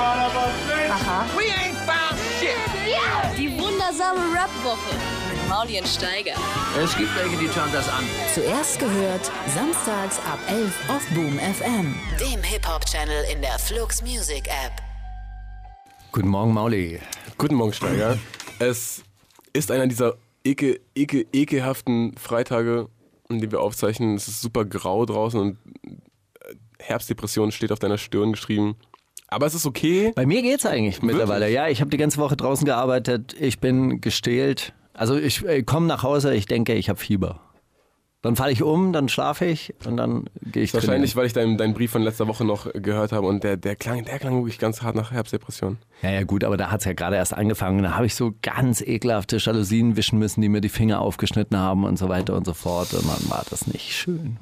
Aha. We ain't found shit. Die wundersame Rap-Woche mit Maulien Steiger. Es gibt welche, die schauen das an. Zuerst gehört, samstags ab 11 auf Boom FM. Dem Hip-Hop-Channel in der Flux Music App. Guten Morgen, Mauli. Guten Morgen, Steiger. Es ist einer dieser ekel, ekel, ekelhaften Freitage, in denen wir aufzeichnen. Es ist super grau draußen und äh, Herbstdepression steht auf deiner Stirn geschrieben. Aber es ist okay. Bei mir geht's eigentlich mittlerweile. Ja, ich habe die ganze Woche draußen gearbeitet. Ich bin gestählt. Also ich äh, komme nach Hause, ich denke, ich habe Fieber. Dann falle ich um, dann schlafe ich und dann gehe ich Wahrscheinlich, trainieren. weil ich deinen, deinen Brief von letzter Woche noch gehört habe und der, der, klang, der klang wirklich ganz hart nach Herbstdepression. Ja, ja, gut, aber da hat's ja gerade erst angefangen. Da habe ich so ganz ekelhafte Jalousien wischen müssen, die mir die Finger aufgeschnitten haben und so weiter und so fort. Und dann war das nicht schön.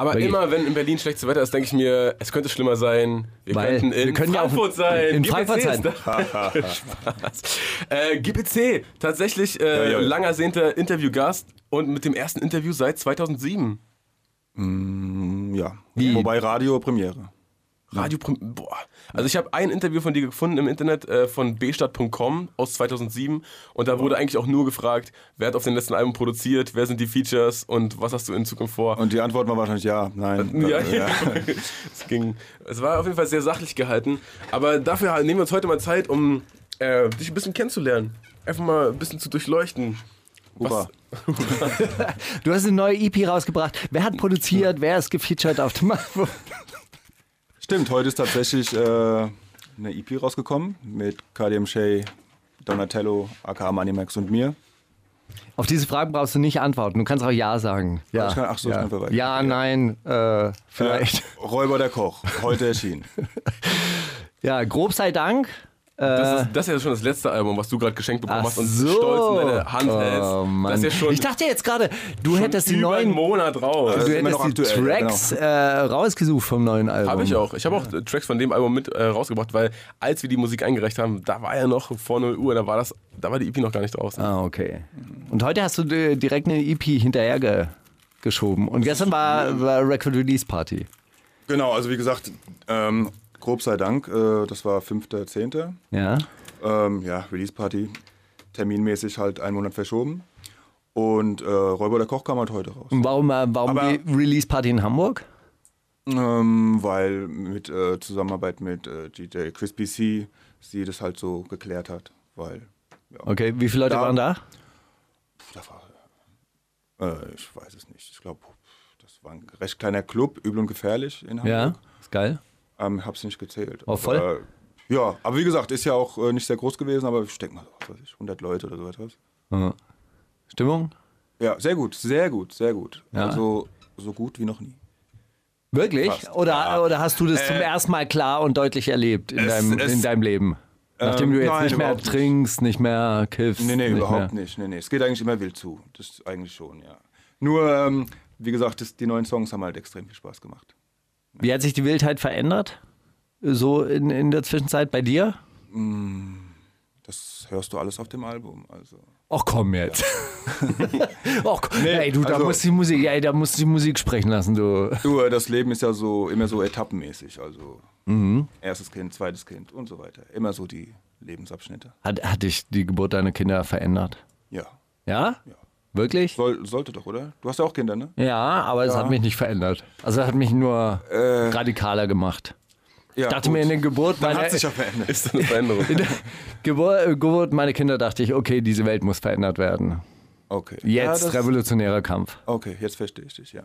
Aber Wirklich? immer, wenn in Berlin schlechtes Wetter ist, denke ich mir, es könnte schlimmer sein. Wir Weil könnten in wir können ja auch Frankfurt sein. in GPC Frankfurt ist sein. Spaß. Äh, GPC, tatsächlich äh, Ja, ja. lang ersehnter Interviewgast und mit dem ersten Interview seit 2007. Ja. Wobei Radio Premiere. Radio, boah. Also ich habe ein Interview von dir gefunden im Internet äh, von bstadt.com aus 2007 und da wurde eigentlich auch nur gefragt, wer hat auf dem letzten Album produziert, wer sind die Features und was hast du in Zukunft vor? Und die Antwort war wahrscheinlich ja, nein. Ja, ja. es ging. Es war auf jeden Fall sehr sachlich gehalten. Aber dafür nehmen wir uns heute mal Zeit, um äh, dich ein bisschen kennenzulernen. Einfach mal ein bisschen zu durchleuchten. Super. Du hast eine neue EP rausgebracht. Wer hat produziert? Wer ist gefeatured auf dem Album? Stimmt, heute ist tatsächlich äh, eine EP rausgekommen mit KDM Shay, Donatello, aka Manimax und mir. Auf diese Fragen brauchst du nicht antworten. Du kannst auch Ja sagen. Ja, Ich kann- ach so, ich ja. kann verweisen. ja nein, äh, vielleicht. Äh, Räuber der Koch, heute erschienen. Ja, grob sei Dank. Das ist, das ist ja schon das letzte Album, was du gerade geschenkt bekommen Ach hast und so. stolz in deine Hand hältst. Oh, Mann. das ist ja schon, ich dachte jetzt gerade, du schon hättest die über einen neuen, Monat raus. Du hättest die ja, Tracks äh, rausgesucht vom neuen Album. Habe ich auch. Ich habe auch äh, Tracks von dem Album mit äh, rausgebracht, weil als wir die Musik eingereicht haben, da war ja noch vor 0 Uhr, da war das, da war die EP noch gar nicht draußen. Ah, okay. Und heute hast du äh, direkt eine EP hinterher ge geschoben. Und gestern war, war Record Release Party. Genau, also wie gesagt, ähm, grob sei Dank, äh, das war 5.10. Ja. Ähm, ja, Release Party, terminmäßig halt einen Monat verschoben. Und äh, Räuber der Koch kam halt heute raus. Und warum, äh, warum Aber- Release Party in Hamburg? Ähm, weil mit äh, Zusammenarbeit mit äh, DJ Crispy C sie das halt so geklärt hat. Weil, ja, Okay, wie viele Leute Da- waren da? da war, äh, ich weiß es nicht. Ich glaube, das war ein recht kleiner Club, übel und gefährlich in Ja, Hamburg. ist geil. Ähm, hab's nicht gezählt. War voll? Aber, ja, aber wie gesagt, ist ja auch äh, nicht sehr groß gewesen, aber ich denke mal, was weiß ich, 100 Leute oder so etwas. Ja. Stimmung? Ja, sehr gut, sehr gut, sehr gut. Ja. Also so gut wie noch nie. Wirklich? Fast. Oder, Ja. oder hast du das zum ersten Mal klar und deutlich erlebt in, Es- deinem, es- in deinem Leben? Nachdem Ähm, du jetzt nein, nicht mehr trinkst, nicht mehr kiffst. Nee, nee, nicht überhaupt mehr. nicht. Nee, nee. Es geht eigentlich immer wild zu. Das ist eigentlich schon, ja. Nur, ähm, wie gesagt, das, die neuen Songs haben halt extrem viel Spaß gemacht. Wie hat sich die Wildheit verändert? So in, in der Zwischenzeit bei dir? Das hörst du alles auf dem Album. Also. Ach komm jetzt. Ach, ey, du, da also- musst die Musik, ey, da musst du die Musik sprechen lassen, du. Du, äh, das Leben ist ja so immer so etappenmäßig. Also Mhm. erstes Kind, zweites Kind und so weiter. Immer so die Lebensabschnitte. Hat, hat dich die Geburt deiner Kinder verändert? Ja. Ja? Ja. Wirklich? Soll, sollte doch, oder? Du hast ja auch Kinder, ne? Ja, aber es hat mich nicht verändert. Also es hat mich nur radikaler gemacht. Ja, Ich dachte gut. mir in der Geburt Man meiner, hat sich ja verändert. Ist das eine Veränderung? in der Geburt, äh, Geburt meiner Kinder dachte ich, okay, diese Welt muss verändert werden. Okay. ja, Jetzt das, revolutionärer Kampf. Okay, jetzt verstehe ich dich, ja.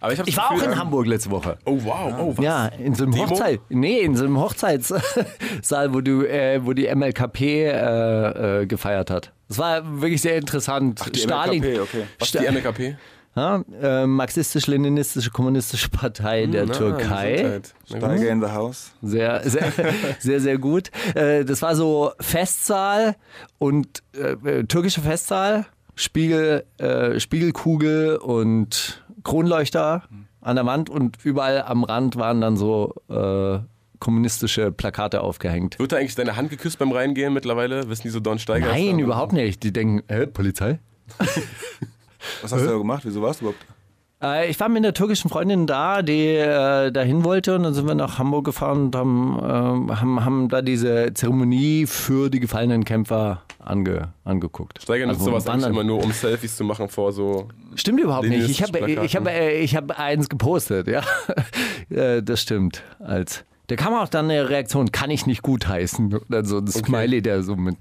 Aber ich, Ich war auch Gefühl, in Hamburg letzte Woche. Oh wow, oh was? Ja, in so einem Demo? Hochzeit, nee, in so einem Hochzeitssaal, wo du, äh, wo die MLKP äh, äh, gefeiert hat. Das war wirklich sehr interessant. Die MLKP, okay. Was ist die MLKP? ja, äh, marxistisch-leninistische kommunistische Partei der Na, Türkei. Gesundheit. Na gut. Steiger in the house. Sehr, sehr, sehr, sehr gut. Äh, das war so Festsaal und äh, äh, türkische Festsaal, Spiegel, äh, Spiegelkugel und Kronleuchter an der Wand und überall am Rand waren dann so äh, kommunistische Plakate aufgehängt. Wird da eigentlich deine Hand geküsst beim Reingehen mittlerweile? Wissen die so Don Steiger? Nein, überhaupt nicht. Die denken, hä, Polizei? Was hast du da gemacht? Wieso warst du überhaupt? Äh, ich war mit einer türkischen Freundin da, die äh, dahin wollte und dann sind wir nach Hamburg gefahren und haben, äh, haben, haben da diese Zeremonie für die gefallenen Kämpfer ange, angeguckt. Steiger nutzt Also sowas eigentlich immer nur, um Selfies zu machen vor so. Stimmt überhaupt nicht. Ich habe ich hab, ich hab eins gepostet, ja. Äh, das stimmt. Als, da kam auch dann eine Reaktion, kann ich nicht gutheißen. Oder so ein Smiley, der so, mit,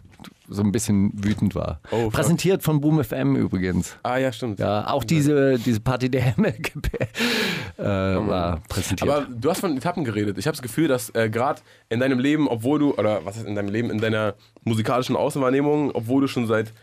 so ein bisschen wütend war. Oh. Präsentiert von Boom FM übrigens. Ah ja, stimmt. Ja, auch diese, diese Party der Hemmelke äh, war präsentiert. Aber du hast von Etappen geredet. Ich habe das Gefühl, dass äh, gerade in deinem Leben, obwohl du, oder was heißt in deinem Leben, in deiner musikalischen Außenwahrnehmung, obwohl du schon seit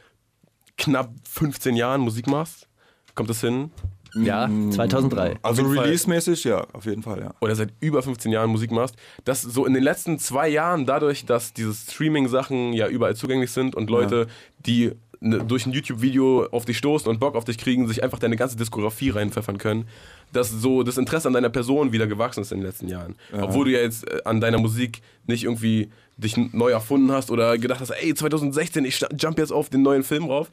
knapp 15 Jahren Musik machst, kommt das hin? Ja, 2003. Also jeden Fall. release-mäßig, ja, auf jeden Fall, ja. Oder seit über 15 Jahren Musik machst, dass so in den letzten zwei Jahren dadurch, dass diese Streaming-Sachen ja überall zugänglich sind und Leute, die ne, durch ein YouTube-Video auf dich stoßen und Bock auf dich kriegen, sich einfach deine ganze Diskografie reinpfeffern können, dass so das Interesse an deiner Person wieder gewachsen ist in den letzten Jahren. Obwohl du ja jetzt äh, an deiner Musik nicht irgendwie dich neu erfunden hast oder gedacht hast, ey, 2016, ich jump jetzt auf den neuen Film rauf,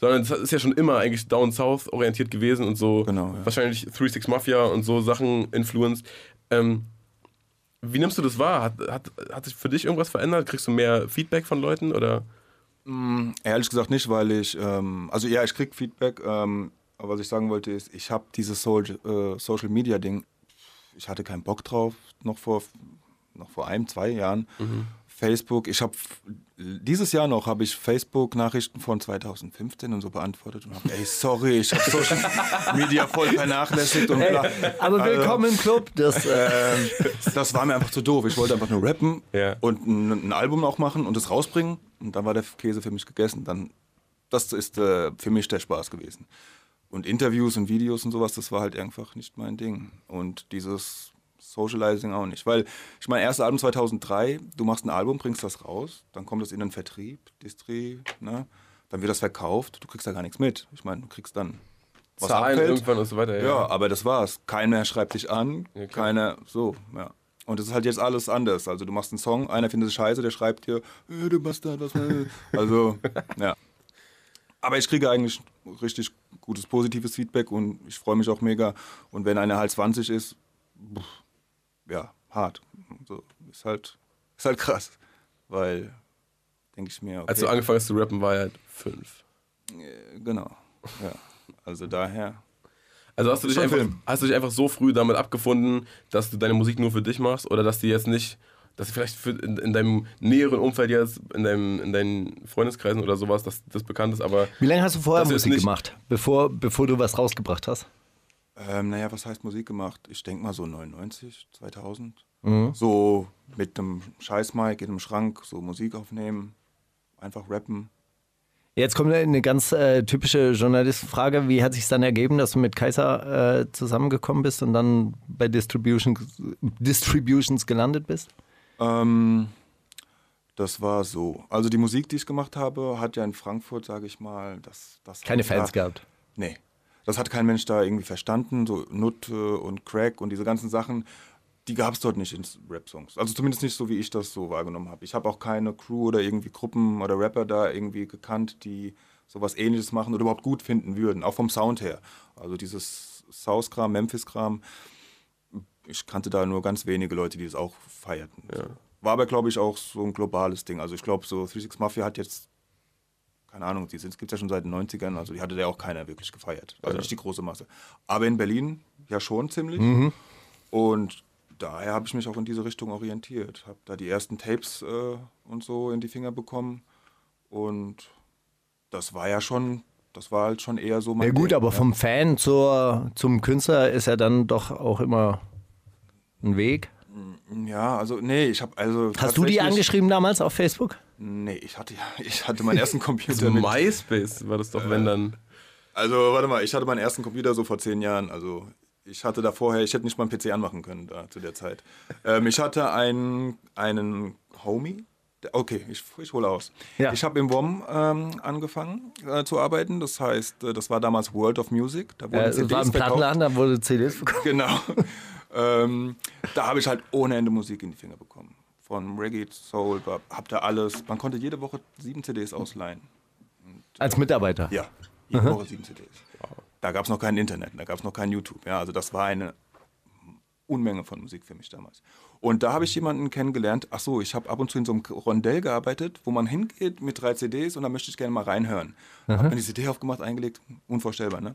sondern es ist ja schon immer eigentlich Down South orientiert gewesen und so Genau, ja. wahrscheinlich 36 Mafia und so Sachen influenced. Ähm, wie nimmst du das wahr? Hat, hat, hat sich für dich irgendwas verändert? Kriegst du mehr Feedback von Leuten oder? Ehrlich gesagt nicht, weil ich, ähm, also ja, ich krieg Feedback, ähm, aber was ich sagen wollte ist, ich habe dieses Social, äh, Social Media Ding, ich hatte keinen Bock drauf, noch vor, noch vor einem, zwei Jahren. Facebook, ich habe dieses Jahr noch habe ich Facebook Nachrichten von 2015 und so beantwortet und habe, ey, sorry, ich habe Social Media voll vernachlässigt und bla. Aber willkommen im Club. Das, äh, das war mir einfach zu doof. Ich wollte einfach nur rappen Ja. und ein, ein Album auch machen und es rausbringen. Und dann war der Käse für mich gegessen. Dann, das ist äh, für mich der Spaß gewesen. Und Interviews und Videos und sowas, das war halt einfach nicht mein Ding. Und dieses Socializing auch nicht. Weil ich mein erstes Album 2003, du machst ein Album, bringst das raus, dann kommt es in den Vertrieb, Distri, ne? dann wird das verkauft, du kriegst da gar nichts mit. Ich meine, du kriegst dann was Zahlen abfällt. irgendwann und so weiter. Ja. Ja, aber das war's. Keiner schreibt dich an, Ja, keiner, so, ja. Und es ist halt jetzt alles anders. Also du machst einen Song, einer findet es scheiße, der schreibt dir, äh, du Bastard, was war Also, ja. Aber ich kriege eigentlich richtig gutes, positives Feedback und ich freue mich auch mega. Und wenn einer halt 20 ist, pff, ja, hart. So, ist halt, ist halt krass. Weil, denke ich mir, okay, Als du angefangen hast zu rappen, war er halt fünf. äh, genau. Ja. Also daher. Also hast du, dich einfach, Film. hast du dich einfach so früh damit abgefunden, dass du deine Musik nur für dich machst oder dass die jetzt nicht, dass sie vielleicht für in, in deinem näheren Umfeld jetzt, in, deinem, in deinen Freundeskreisen oder sowas, dass das bekannt ist, aber wie lange hast du vorher Musik nicht- gemacht, bevor, bevor du was rausgebracht hast? Ähm, naja, was heißt Musik gemacht? Ich denke mal so 99, 2000. Mhm. So mit einem Scheißmic in einem Schrank, so Musik aufnehmen, einfach rappen. Jetzt kommt eine ganz äh, typische Journalistenfrage. Wie hat sich dann ergeben, dass du mit Kaiser äh, zusammengekommen bist und dann bei Distributions, Distributions gelandet bist? Ähm, das war so. Also die Musik, die ich gemacht habe, hat ja in Frankfurt, sage ich mal, das, das Keine Fans da, gehabt. Nee. Das hat kein Mensch da irgendwie verstanden. So Nutte und Crack und diese ganzen Sachen, die gab es dort nicht in Rap-Songs. Also zumindest nicht so, wie ich das so wahrgenommen habe. Ich habe auch keine Crew oder irgendwie Gruppen oder Rapper da irgendwie gekannt, die sowas ähnliches machen oder überhaupt gut finden würden, auch vom Sound her. Also dieses South-Kram, Memphis-Kram, ich kannte da nur ganz wenige Leute, die das auch feierten. So. War aber, glaube ich, auch so ein globales Ding. Also ich glaube, so 36 Mafia hat jetzt keine Ahnung, die gibt es ja schon seit den 90ern, also die hatte ja auch keiner wirklich gefeiert. Also nicht die große Masse. Aber in Berlin ja schon ziemlich. Und daher habe ich mich auch in diese Richtung orientiert. Habe da die ersten Tapes äh, und so in die Finger bekommen. Und das war ja schon, das war halt schon eher so mein Ja gut, Ding, aber ja. vom Fan zur, zum Künstler ist ja dann doch auch immer ein Weg. Ja, also nee, ich habe also Hast du die angeschrieben damals auf Facebook? Nee, ich hatte ja, ich hatte meinen ersten Computer so mit MySpace war das doch, wenn dann. Also, warte mal, ich hatte meinen ersten Computer so vor zehn Jahren. Also, ich hatte da vorher, ich hätte nicht mal einen PC anmachen können da zu der Zeit. Ähm, ich hatte einen, einen Homie. der- Okay, ich, ich hole aus. Ja. Ich habe im WOM ähm, angefangen äh, zu arbeiten. Das heißt, äh, das war damals World of Music. Da wurden Äh, es war ein Plattenladen, da wurde CDs verkauft. Genau. ähm, da habe ich halt ohne Ende Musik in die Finger bekommen. Von Reggae, Soul, hab da alles. Man konnte jede Woche sieben CDs ausleihen. Als Mitarbeiter. Ja, jede Woche sieben CDs. da gab es noch kein Internet, da gab es noch kein YouTube. Ja, also das war eine Unmenge von Musik für mich damals. Und da habe ich jemanden kennengelernt, ach so, ich habe ab und zu in so einem Rondell gearbeitet, wo man hingeht mit drei CDs und da möchte ich gerne mal reinhören. Habe mir die CD aufgemacht, eingelegt, unvorstellbar, ne?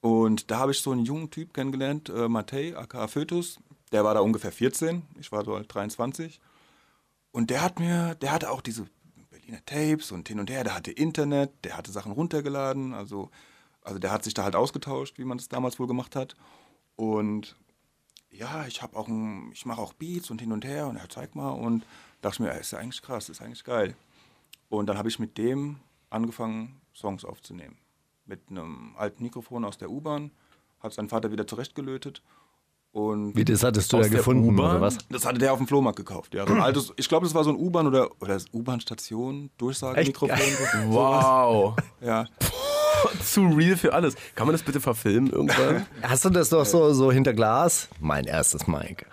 Und da habe ich so einen jungen Typ kennengelernt, äh, Matej, aka Fötus. Der war da ungefähr 14, ich war so halt 23. Und der hat mir, der hatte auch diese Berliner Tapes und hin und her, der hatte Internet, der hatte Sachen runtergeladen, also, also der hat sich da halt ausgetauscht, wie man das damals wohl gemacht hat. Und ja, ich habe auch ein, ich mache auch Beats und hin und her und er zeigt mal und dachte mir, ist ja eigentlich krass, ist eigentlich geil. Und dann habe ich mit dem angefangen, Songs aufzunehmen. Mit einem alten Mikrofon aus der U-Bahn, hat sein Vater wieder zurechtgelötet. Und Wie das hattest du der gefunden, U-Bahn? oder was? das hatte der auf dem Flohmarkt gekauft. Ja, so ein altes, ich glaube, das war so ein U-Bahn oder, oder U-Bahn-Station, Durchsagemikrofon. Wow. Ja. Zu real für alles. Kann man das bitte verfilmen irgendwann? Hast du das doch so, so hinter Glas? Mein erstes Mic.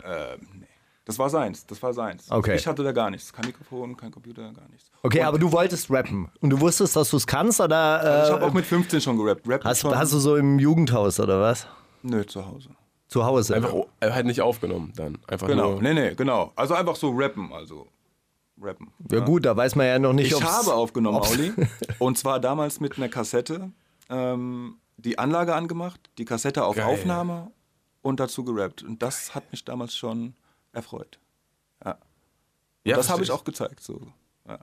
Das war seins, das war seins. Okay. Ich hatte da gar nichts. Kein Mikrofon, kein Computer, gar nichts. Okay, aber du wolltest rappen. Und du wusstest, dass du es kannst, oder? Also ich Äh, habe auch mit 15 schon gerappt. Rap hast, schon, hast du so im Jugendhaus, oder was? Nö, zu Hause. Zu Hause? Einfach er hat nicht aufgenommen dann. Einfach Genau, nur. nee, nee, genau. Also einfach so rappen, also rappen. ja gut, da weiß man ja noch nicht, Ich ob's- habe aufgenommen, Auli. Und zwar damals mit einer Kassette. Ähm, die Anlage angemacht, die Kassette auf Geil. Aufnahme und dazu gerappt. Und das hat mich damals schon erfreut. Ja. Ja, das habe ich auch gezeigt. So. Ja.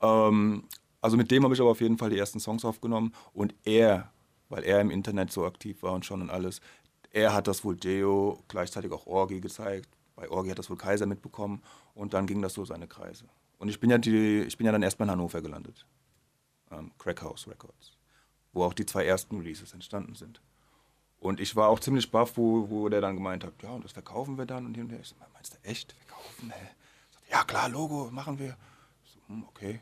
Ähm, also mit dem habe ich aber auf jeden Fall die ersten Songs aufgenommen. Und er, weil er im Internet so aktiv war und schon und alles, er hat das wohl Deo, gleichzeitig auch Orgi gezeigt. Bei Orgi hat das wohl Kaiser mitbekommen. Und dann ging das so seine Kreise. Und ich bin ja, die, ich bin ja dann erstmal in Hannover gelandet. Ähm, Crackhouse Records. Wo auch die zwei ersten Releases entstanden sind. Und ich war auch ziemlich baff, wo, wo der dann gemeint hat, ja, und das verkaufen wir dann. Und her. Ich so, meinst du echt? Verkaufen? Hä? Sagt, Ja, klar, Logo, machen wir. So, hm, okay.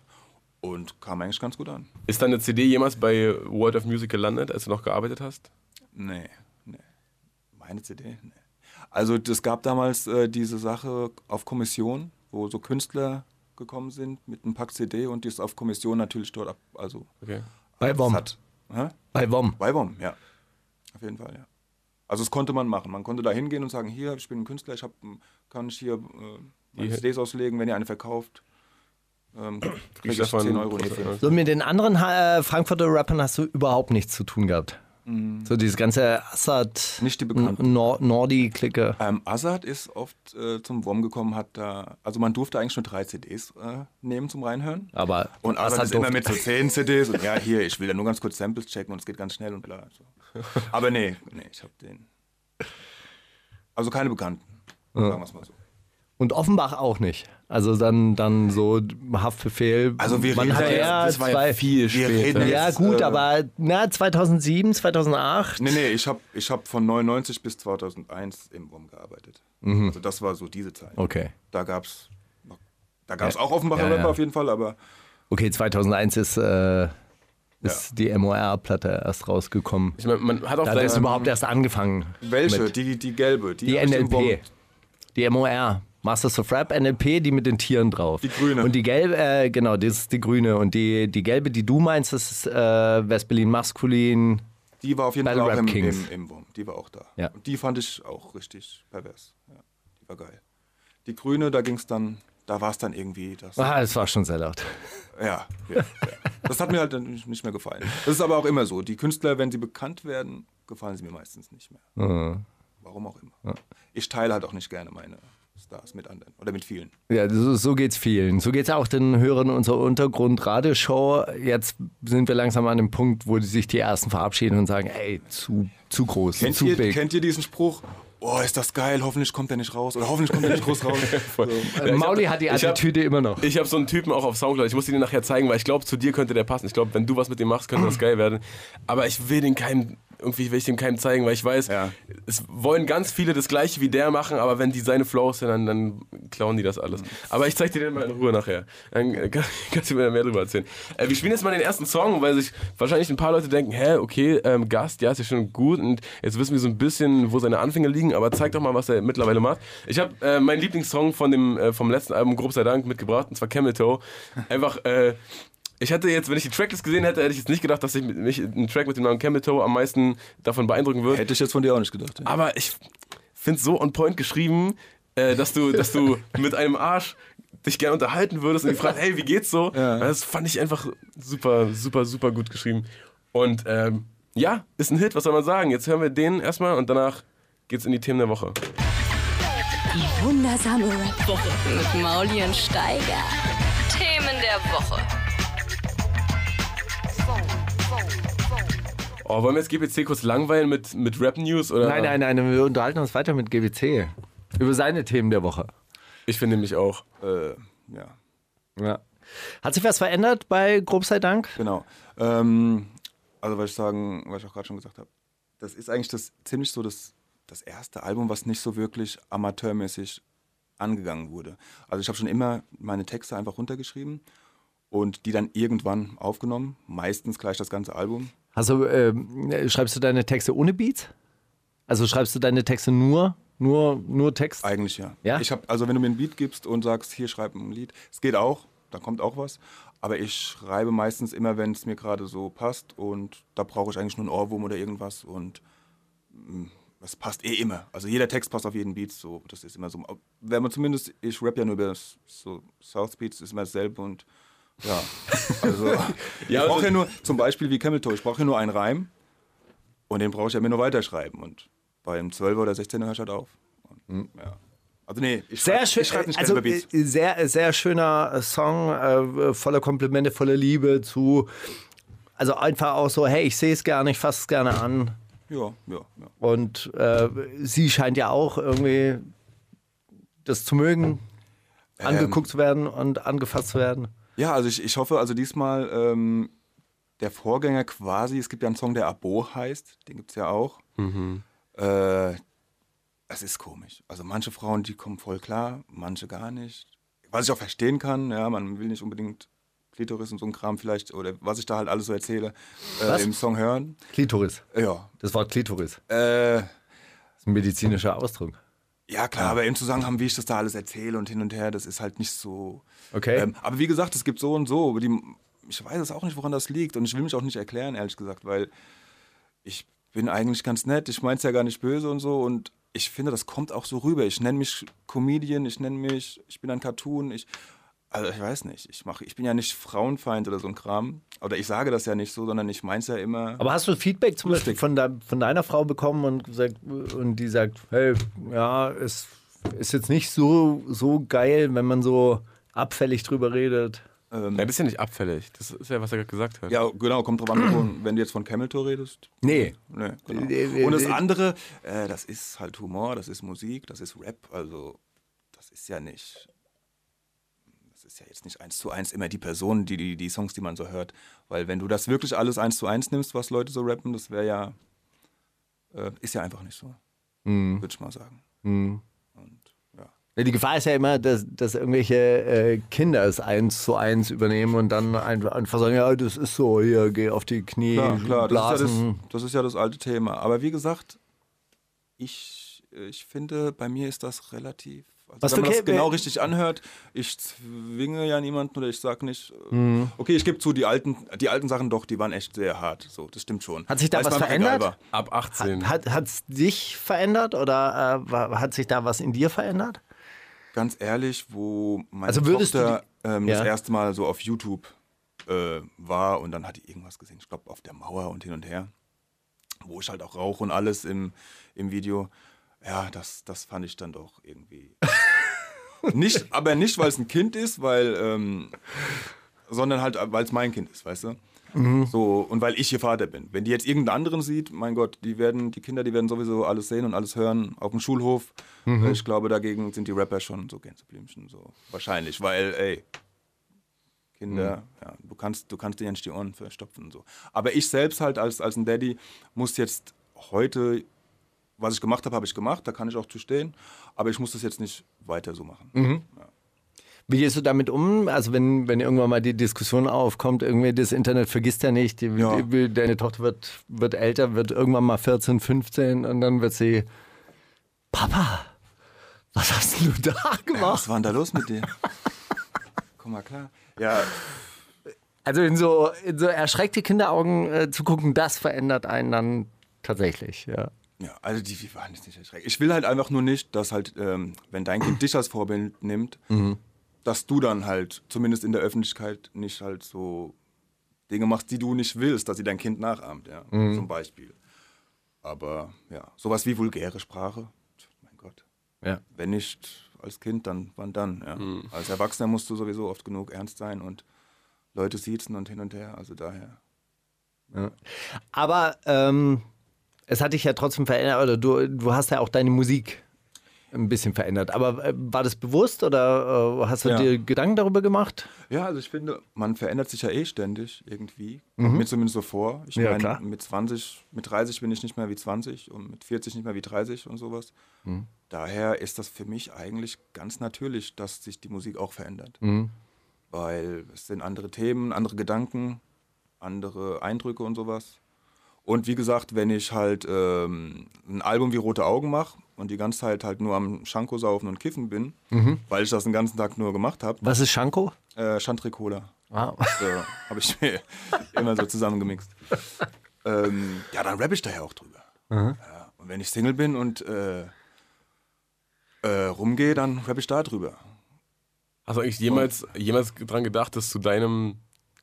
Und kam eigentlich ganz gut an. Ist deine CD jemals bei World of Music gelandet, als du noch gearbeitet hast? Nee. Meine CD? Nee. Also es gab damals äh, diese Sache auf Kommission, wo so Künstler gekommen sind mit einem Pack CD und die ist auf Kommission natürlich dort ab. Also Okay. Bei WOM. Hat, hä? Bei WOM. Bei WOM, ja. Auf jeden Fall, ja. Also das konnte man machen. Man konnte da hingehen und sagen, hier, ich bin ein Künstler, ich hab, kann ich hier äh, CDs auslegen, wenn ihr eine verkauft, ähm, kriege ich davon 10 Euro. So mit den anderen äh, Frankfurter Rappern hast du überhaupt nichts zu tun gehabt. So dieses ganze Assad, Nicht die Bekannten. Nor Nordi-Clique. Ähm, Azad ist oft äh, zum WOM gekommen, hat da, also man durfte eigentlich nur drei CDs äh, nehmen zum Reinhören. Aber Und Azad Assad ist immer mit so zehn CDs und ja, hier, ich will da nur ganz kurz Samples checken und es geht ganz schnell und bla. So. Aber nee, nee, ich hab den. Also keine Bekannten, sagen wir es mal so. Und Offenbach auch nicht. Also dann, dann so Haftbefehl. Also wir Man reden hat ja jetzt- ja das war ja zwei, viel Wir später. Ja jetzt, gut, äh, aber na, 2007, 2008. Nee, nee, ich habe ich hab von 99 bis 2001 im WOM gearbeitet. Also das war so diese Zeit. Okay. Da gab es da gab's auch Offenbacher Ja, ja. Rapper auf jeden Fall, aber Okay, 2001 ist, äh, ist die MOR-Platte erst rausgekommen. Ich meine, man hat auch Da deine, überhaupt erst angefangen. welche? Mit Die, die gelbe. Die, die. NLP. Die MOR. Masters of Rap, NLP, die mit den Tieren drauf. Die grüne. Und die gelbe, äh, genau, das ist die grüne. Und die, die gelbe, die du meinst, das ist äh, Westberlin Maskulin. Die war auf jeden Battle Fall auch im, im, im WOM. Die war auch da. Ja. Und die fand ich auch richtig pervers. Ja, die war geil. Die grüne, da ging es dann, da war es dann irgendwie das. Ah, das war schon sehr laut. Ja, ja. Das hat mir halt nicht mehr gefallen. Das ist aber auch immer so. Die Künstler, wenn sie bekannt werden, gefallen sie mir meistens nicht mehr. Mhm. Warum auch immer. Ich teile halt auch nicht gerne meine Stars mit anderen oder mit vielen. Ja, so, so geht's vielen. So geht's auch den Hörern unserer Untergrund-Radioshow. Jetzt sind wir langsam an dem Punkt, wo die sich die ersten verabschieden und sagen, ey, zu, zu groß, Kennt zu ihr, big. kennt ihr diesen Spruch? Oh, ist das geil, hoffentlich kommt er nicht raus. Oder hoffentlich kommt er nicht groß raus. so. Äh, Mauli hat die ich hab- Attitüde immer noch. Ich habe so einen Typen auch auf Soundcloud. Ich muss dir den nachher zeigen, weil ich glaube, zu dir könnte der passen. Ich glaube, wenn du was mit dem machst, könnte das geil werden. Aber ich will den keinem, irgendwie will ich dem keinem zeigen, weil ich weiß, Ja. es wollen ganz viele das gleiche wie der machen, aber wenn die seine Flows sind, dann, dann klauen die das alles. Aber ich zeig dir den mal in Ruhe nachher. Dann äh, kann, kannst du mir mehr drüber erzählen. Äh, wir spielen jetzt mal den ersten Song, weil sich wahrscheinlich ein paar Leute denken, hä, okay, ähm, Gast, ja, ist ja schon gut und jetzt wissen wir so ein bisschen, wo seine Anfänge liegen, aber zeig doch mal, was er mittlerweile macht. Ich habe äh, meinen Lieblingssong von dem, äh, vom letzten Album, grob sei Dank, mitgebracht, und zwar Camel Toe. Einfach, äh, Ich hatte jetzt, wenn ich die Tracklist gesehen hätte, hätte ich jetzt nicht gedacht, dass ich mich ein Track mit dem Namen Camel Toe am meisten davon beeindrucken wird. Hätte ich jetzt von dir auch nicht gedacht. Ja. Aber ich finde es so on point geschrieben, äh, dass du, dass du mit einem Arsch dich gerne unterhalten würdest und die fragt, hey, wie geht's so? Ja. Das fand ich einfach super, super, super gut geschrieben. Und ähm, ja, ist ein Hit, was soll man sagen? Jetzt hören wir den erstmal und danach geht's in die Themen der Woche. Die wundersame Rap-Woche mit Mauli und Steiger. Themen der Woche. Oh, wollen wir jetzt GPC kurz langweilen mit, mit Rap-News? oder? Nein, nein, nein, wir unterhalten uns weiter mit GBC. Über seine Themen der Woche. Ich finde nämlich auch. Äh, ja, Ja. Hat sich was verändert bei Grob sei Dank? genau. Ähm, also, was ich sagen, was ich auch gerade schon gesagt habe, das ist eigentlich das ziemlich so das, das erste Album, was nicht so wirklich amateurmäßig angegangen wurde. Also, ich habe schon immer meine Texte einfach runtergeschrieben und die dann irgendwann aufgenommen. Meistens gleich das ganze Album. Also ähm, schreibst du deine Texte ohne Beats? Also schreibst du deine Texte nur, nur, nur Text? Eigentlich ja. Ja? Ich habe, also wenn du mir ein Beat gibst und sagst, hier schreib ein Lied, es geht auch, da kommt auch was. Aber ich schreibe meistens immer, wenn es mir gerade so passt und da brauche ich eigentlich nur einen Ohrwurm oder irgendwas und das passt eh immer. Also jeder Text passt auf jeden Beat, so das ist immer so. Wenn man zumindest, ich rap ja nur über so South Beats, ist immer dasselbe und ja, also ich Ja, brauche also- ja nur, zum Beispiel wie Camel Toe, ich brauche ja nur einen Reim und den brauche ich ja mir nur weiterschreiben und beim 12er oder 16er höre ich halt auf. Und, ja. Also nee, ich Sehr schreibe schön, ich schreib nicht also Beats. äh, sehr, sehr schöner äh, Song, äh, voller Komplimente, voller Liebe zu, also einfach auch so, hey, ich sehe es gerne, ich fasse es gerne an. Ja, ja, ja. Und äh, sie scheint ja auch irgendwie das zu mögen, Ähm. angeguckt zu werden und angefasst zu werden. Ja, also ich, ich hoffe, also diesmal ähm, der Vorgänger quasi, es gibt ja einen Song, der Abo heißt, den gibt es ja auch. Äh, es ist komisch. Also manche Frauen, die kommen voll klar, manche gar nicht. Was ich auch verstehen kann, ja, man will nicht unbedingt Klitoris und so ein Kram vielleicht, oder was ich da halt alles so erzähle, äh, im Song hören. Klitoris, Ja. das Wort Klitoris, Äh, das ist ein medizinischer Ausdruck. Ja, klar, aber im Zusammenhang, wie ich das da alles erzähle und hin und her, das ist halt nicht so. Okay. Ähm, aber wie gesagt, es gibt so und so. Die, ich weiß es auch nicht, woran das liegt. Und ich will mich auch nicht erklären, ehrlich gesagt, weil ich bin eigentlich ganz nett. Ich meine es ja gar nicht böse und so. Und ich finde, das kommt auch so rüber. Ich nenne mich Comedian, ich nenne mich, ich bin ein Cartoon. Ich, also ich weiß nicht, ich, mach, ich bin ja nicht Frauenfeind oder so ein Kram. Oder ich sage das ja nicht so, sondern ich meine es ja immer. Aber hast du Feedback zum Beispiel von, de, von deiner Frau bekommen und, gesagt, und die sagt, hey, ja, es ist jetzt nicht so, so geil, wenn man so abfällig drüber redet. ähm, Ja, das ist ja nicht abfällig. Das ist ja, was er gerade gesagt hat. Ja, genau, kommt drauf an, wenn du jetzt von Camel Toe redest. Nee. Nee, genau. Äh, Und das andere, äh, das ist halt Humor, das ist Musik, das ist Rap, also das ist ja nicht, das ist ja jetzt nicht eins zu eins immer die Person, die, die, die Songs, die man so hört. Weil wenn du das wirklich alles eins zu eins nimmst, was Leute so rappen, das wäre ja, äh, ist ja einfach nicht so, Mhm. würde ich mal sagen. Und ja. Die Gefahr ist ja immer, dass, dass irgendwelche äh, Kinder es eins zu eins übernehmen und dann ein- einfach sagen, ja, das ist so, hier, geh auf die Knie, Klar, klar, das ist, ja blasen. das, das ist ja das alte Thema. Aber wie gesagt, ich, ich finde, bei mir ist das relativ. Also Was wenn du man das ke- genau richtig anhört, ich zwinge ja niemanden oder ich sag nicht, äh, Mhm. okay, ich gebe zu, die alten, die alten Sachen doch, die waren echt sehr hart. So, das stimmt schon. Hat sich da Weil es was verändert? Ab 18. Hat es dich verändert oder äh, hat sich da was in dir verändert? Ganz ehrlich, wo meine Also würdest du Tochter ähm, das Ja. erste Mal so auf YouTube äh, war und dann hat die irgendwas gesehen, ich glaube auf der Mauer und hin und her, wo ich halt auch rauche und alles im, im Video. Ja, das, das fand ich dann doch irgendwie. nicht, aber nicht, weil es ein Kind ist, weil, ähm, sondern halt, weil es mein Kind ist, weißt du? So, und weil ich ihr Vater bin. Wenn die jetzt irgendeinen anderen sieht, mein Gott, die werden, die Kinder, die werden sowieso alles sehen und alles hören auf dem Schulhof. Äh, Ich glaube, dagegen sind die Rapper schon so Gänseblümchen, so wahrscheinlich, weil, ey, Kinder, ja, du kannst, du kannst dir ja nicht die Ohren verstopfen und so. Aber ich selbst halt als, als ein Daddy muss jetzt heute, was ich gemacht habe, habe ich gemacht, da kann ich auch zu stehen, aber ich muss das jetzt nicht weiter so machen. Wie gehst du damit um? Also wenn, wenn irgendwann mal die Diskussion aufkommt, irgendwie das Internet vergisst ja nicht, die, Ja. die, deine Tochter wird, wird älter, wird irgendwann mal 14, 15 und dann wird sie, Papa, was hast du da gemacht? Was war denn da los mit dir? Komm mal klar. Ja, Also in so, in so erschreckte Kinderaugen äh, zu gucken, das verändert einen dann tatsächlich, ja. Ja, also die, die waren jetzt nicht erschreckend. Ich will halt einfach nur nicht, dass halt, ähm, wenn dein Kind dich als Vorbild nimmt, dass du dann halt, zumindest in der Öffentlichkeit, nicht halt so Dinge machst, die du nicht willst, dass sie dein Kind nachahmt, ja, zum Beispiel. Aber ja, sowas wie vulgäre Sprache, mein Gott. ja. Wenn nicht als Kind, dann wann dann, ja. Als Erwachsener musst du sowieso oft genug ernst sein und Leute siezen und hin und her, also daher. Aber ähm, es hat dich ja trotzdem verändert, oder du, du hast ja auch deine Musik ein bisschen verändert. Aber äh, war das bewusst oder äh, hast du Ja. dir Gedanken darüber gemacht? Ja, also ich finde, man verändert sich ja eh ständig irgendwie. Kommt mir zumindest so vor. Ich Ja, meine, klar. mit 20, mit 30 bin ich nicht mehr wie 20 und mit 40 nicht mehr wie 30 und sowas. Daher ist das für mich eigentlich ganz natürlich, dass sich die Musik auch verändert. Weil es sind andere Themen, andere Gedanken, andere Eindrücke und sowas. Und wie gesagt, wenn ich halt ähm, ein Album wie Rote Augen mache und die ganze Zeit halt nur am Schanko saufen und kiffen bin, weil ich das den ganzen Tag nur gemacht habe, Was ist Schanko? äh, Chantre Cola. Ah. So, habe ich mir immer so zusammengemixt. Ähm, ja, dann rappe ich da ja auch drüber. Ja, und wenn ich Single bin und äh, äh, rumgehe, dann rappe ich da drüber. Hast du eigentlich jemals, jemals dran gedacht, dass zu deinem,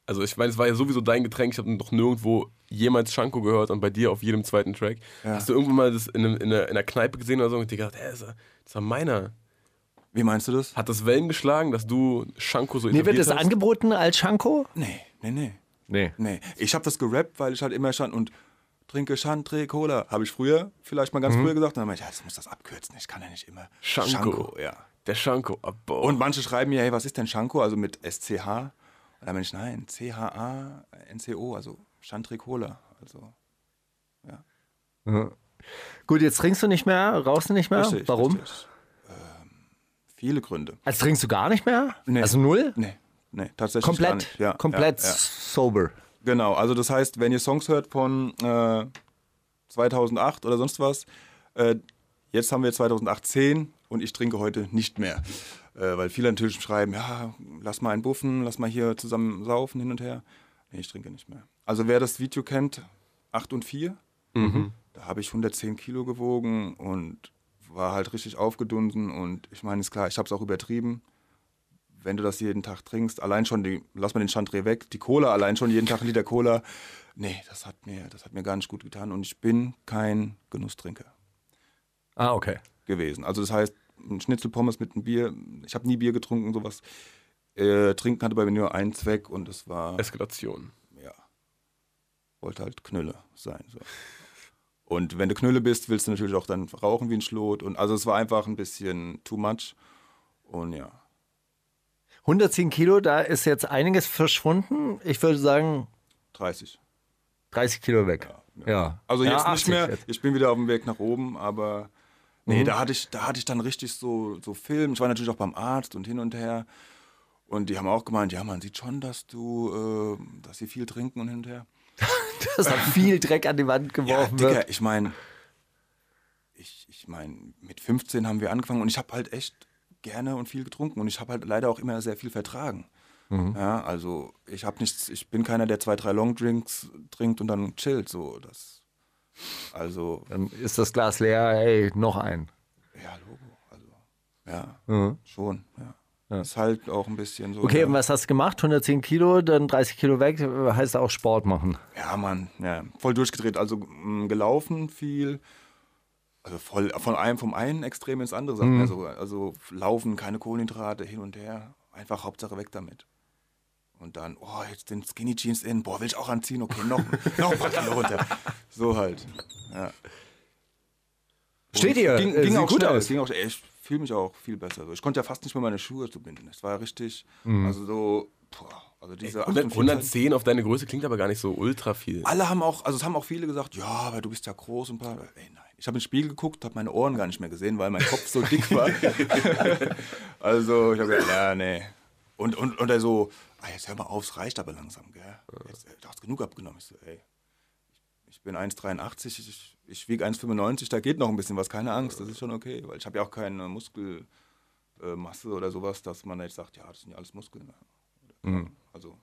also ich meine, es war ja sowieso dein Getränk, ich habe noch nirgendwo jemals Shanko gehört und bei dir auf jedem zweiten Track. Ja. Hast du irgendwann mal das in, einem, in, einer, in einer Kneipe gesehen oder so und dir gedacht, hä, das war meiner. Wie meinst du das? Hat das Wellen geschlagen, dass du Shanko so Mir wird das hast? angeboten als Schanko? Nee, nee, nee. Nee. Nee, ich habe das gerappt, weil ich halt immer stand und trinke Chantre Cola. Habe ich früher, vielleicht mal ganz früher gesagt. Und dann meinte ich, ja, das muss das abkürzen. Ich kann ja nicht immer. Shanko. ja. Der Shanko. Oh. Und manche schreiben mir, hey, was ist denn Shanko? Also mit SCH. Und dann bin ich, nein, C-H-A-N-C-O, also Chantre Cola. Also, Gut, jetzt trinkst du nicht mehr, rauchst du nicht mehr. richtig, Warum? Richtig. Ähm, viele Gründe. Also trinkst du gar nicht mehr? Nee. Also null? Nee, nee, tatsächlich gar Komplett, nicht. Ja, komplett Ja, ja. sober. Genau, also das heißt, wenn ihr Songs hört von äh, 2008 oder sonst was, äh, jetzt haben wir 2018 und ich trinke heute nicht mehr. Äh, weil viele natürlich schreiben, ja, lass mal einen buffen, lass mal hier zusammen saufen hin und her. Nee, ich trinke nicht mehr. Also wer das Video kennt, 8 und 4, da habe ich 110 Kilo gewogen und war halt richtig aufgedunsen und ich meine, ist klar, ich habe es auch übertrieben wenn du das jeden Tag trinkst, allein schon die, lass mal den Chantre weg, die Cola, allein schon jeden Tag ein Liter Cola, nee, das hat mir, das hat mir gar nicht gut getan und ich bin kein Genusstrinker Ah, okay. gewesen. Also das heißt, ein Schnitzelpommes mit einem Bier, ich habe nie Bier getrunken, sowas. Äh, trinken hatte bei mir nur einen Zweck und das war, Eskalation. ja, wollte halt Knülle sein. So. Und wenn du Knülle bist, willst du natürlich auch dann rauchen wie ein Schlot und also es war einfach ein bisschen too much und ja. 110 Kilo, da ist jetzt einiges verschwunden. Ich würde sagen 30. 30 Kilo weg. Ja. Also Ja, jetzt 80 nicht mehr. jetzt. Ich bin wieder auf dem Weg nach oben, aber nee, da hatte ich, da hatte ich dann richtig so, so Film. Ich war natürlich auch beim Arzt und hin und her. Und die haben auch gemeint, ja, man sieht schon, dass du, äh, dass sie viel trinken und hin und her. Dass da viel Dreck an die Wand Ja, geworfen Digga, wird. ich meine, ich, ich meine, mit 15 haben wir angefangen und ich habe halt echt gerne und viel getrunken und ich habe halt leider auch immer sehr viel vertragen. Ja, also ich habe nichts, ich bin keiner, der zwei, drei Longdrinks trinkt und dann chillt. So, das, also Dann ist das Glas leer, hey, noch ein. Ja, Logo. Also, ja, schon. Ja. Ist halt auch ein bisschen so. Okay, ja, und was hast du gemacht? 110 Kilo, dann 30 Kilo weg, heißt auch Sport machen. ja, Mann, ja, voll durchgedreht. Also mh, gelaufen viel. Also voll von einem vom einen Extrem ins andere. Sagt man so. Also laufen, keine Kohlenhydrate, hin und her. Einfach Hauptsache weg damit. Und dann, oh, jetzt den Skinny Jeans in, boah, will ich auch anziehen, okay, noch, noch ein paar Kilo runter. So halt. Ja. Steht ihr? Ging, Äh, ging sieht auch gut schnell. aus. Ging auch, ey, ich fühle mich auch viel besser. So. Ich konnte ja fast nicht mehr meine Schuhe zu binden. Es war richtig, Mhm. also so, boah, also diese 100, 48 110 auf deine Größe klingt aber gar nicht so ultra viel. Alle haben auch, also es haben auch viele gesagt, ja, aber du bist ja groß und ein paar. Ey, nein. Ich habe in den Spiegel geguckt, habe meine Ohren gar nicht mehr gesehen, weil mein Kopf so dick war. also ich habe gesagt, ja, nee. Und, und, und so, ah, jetzt hör mal auf, es reicht aber langsam, gell? Jetzt, äh, du hast genug abgenommen. Ich so, ey, ich, bin 1,83, ich, ich wiege 1,95, da geht noch ein bisschen was, keine Angst, das ist schon okay. Weil ich habe ja auch keine Muskelmasse oder sowas, dass man jetzt sagt, ja, das sind ja alles Muskeln. Also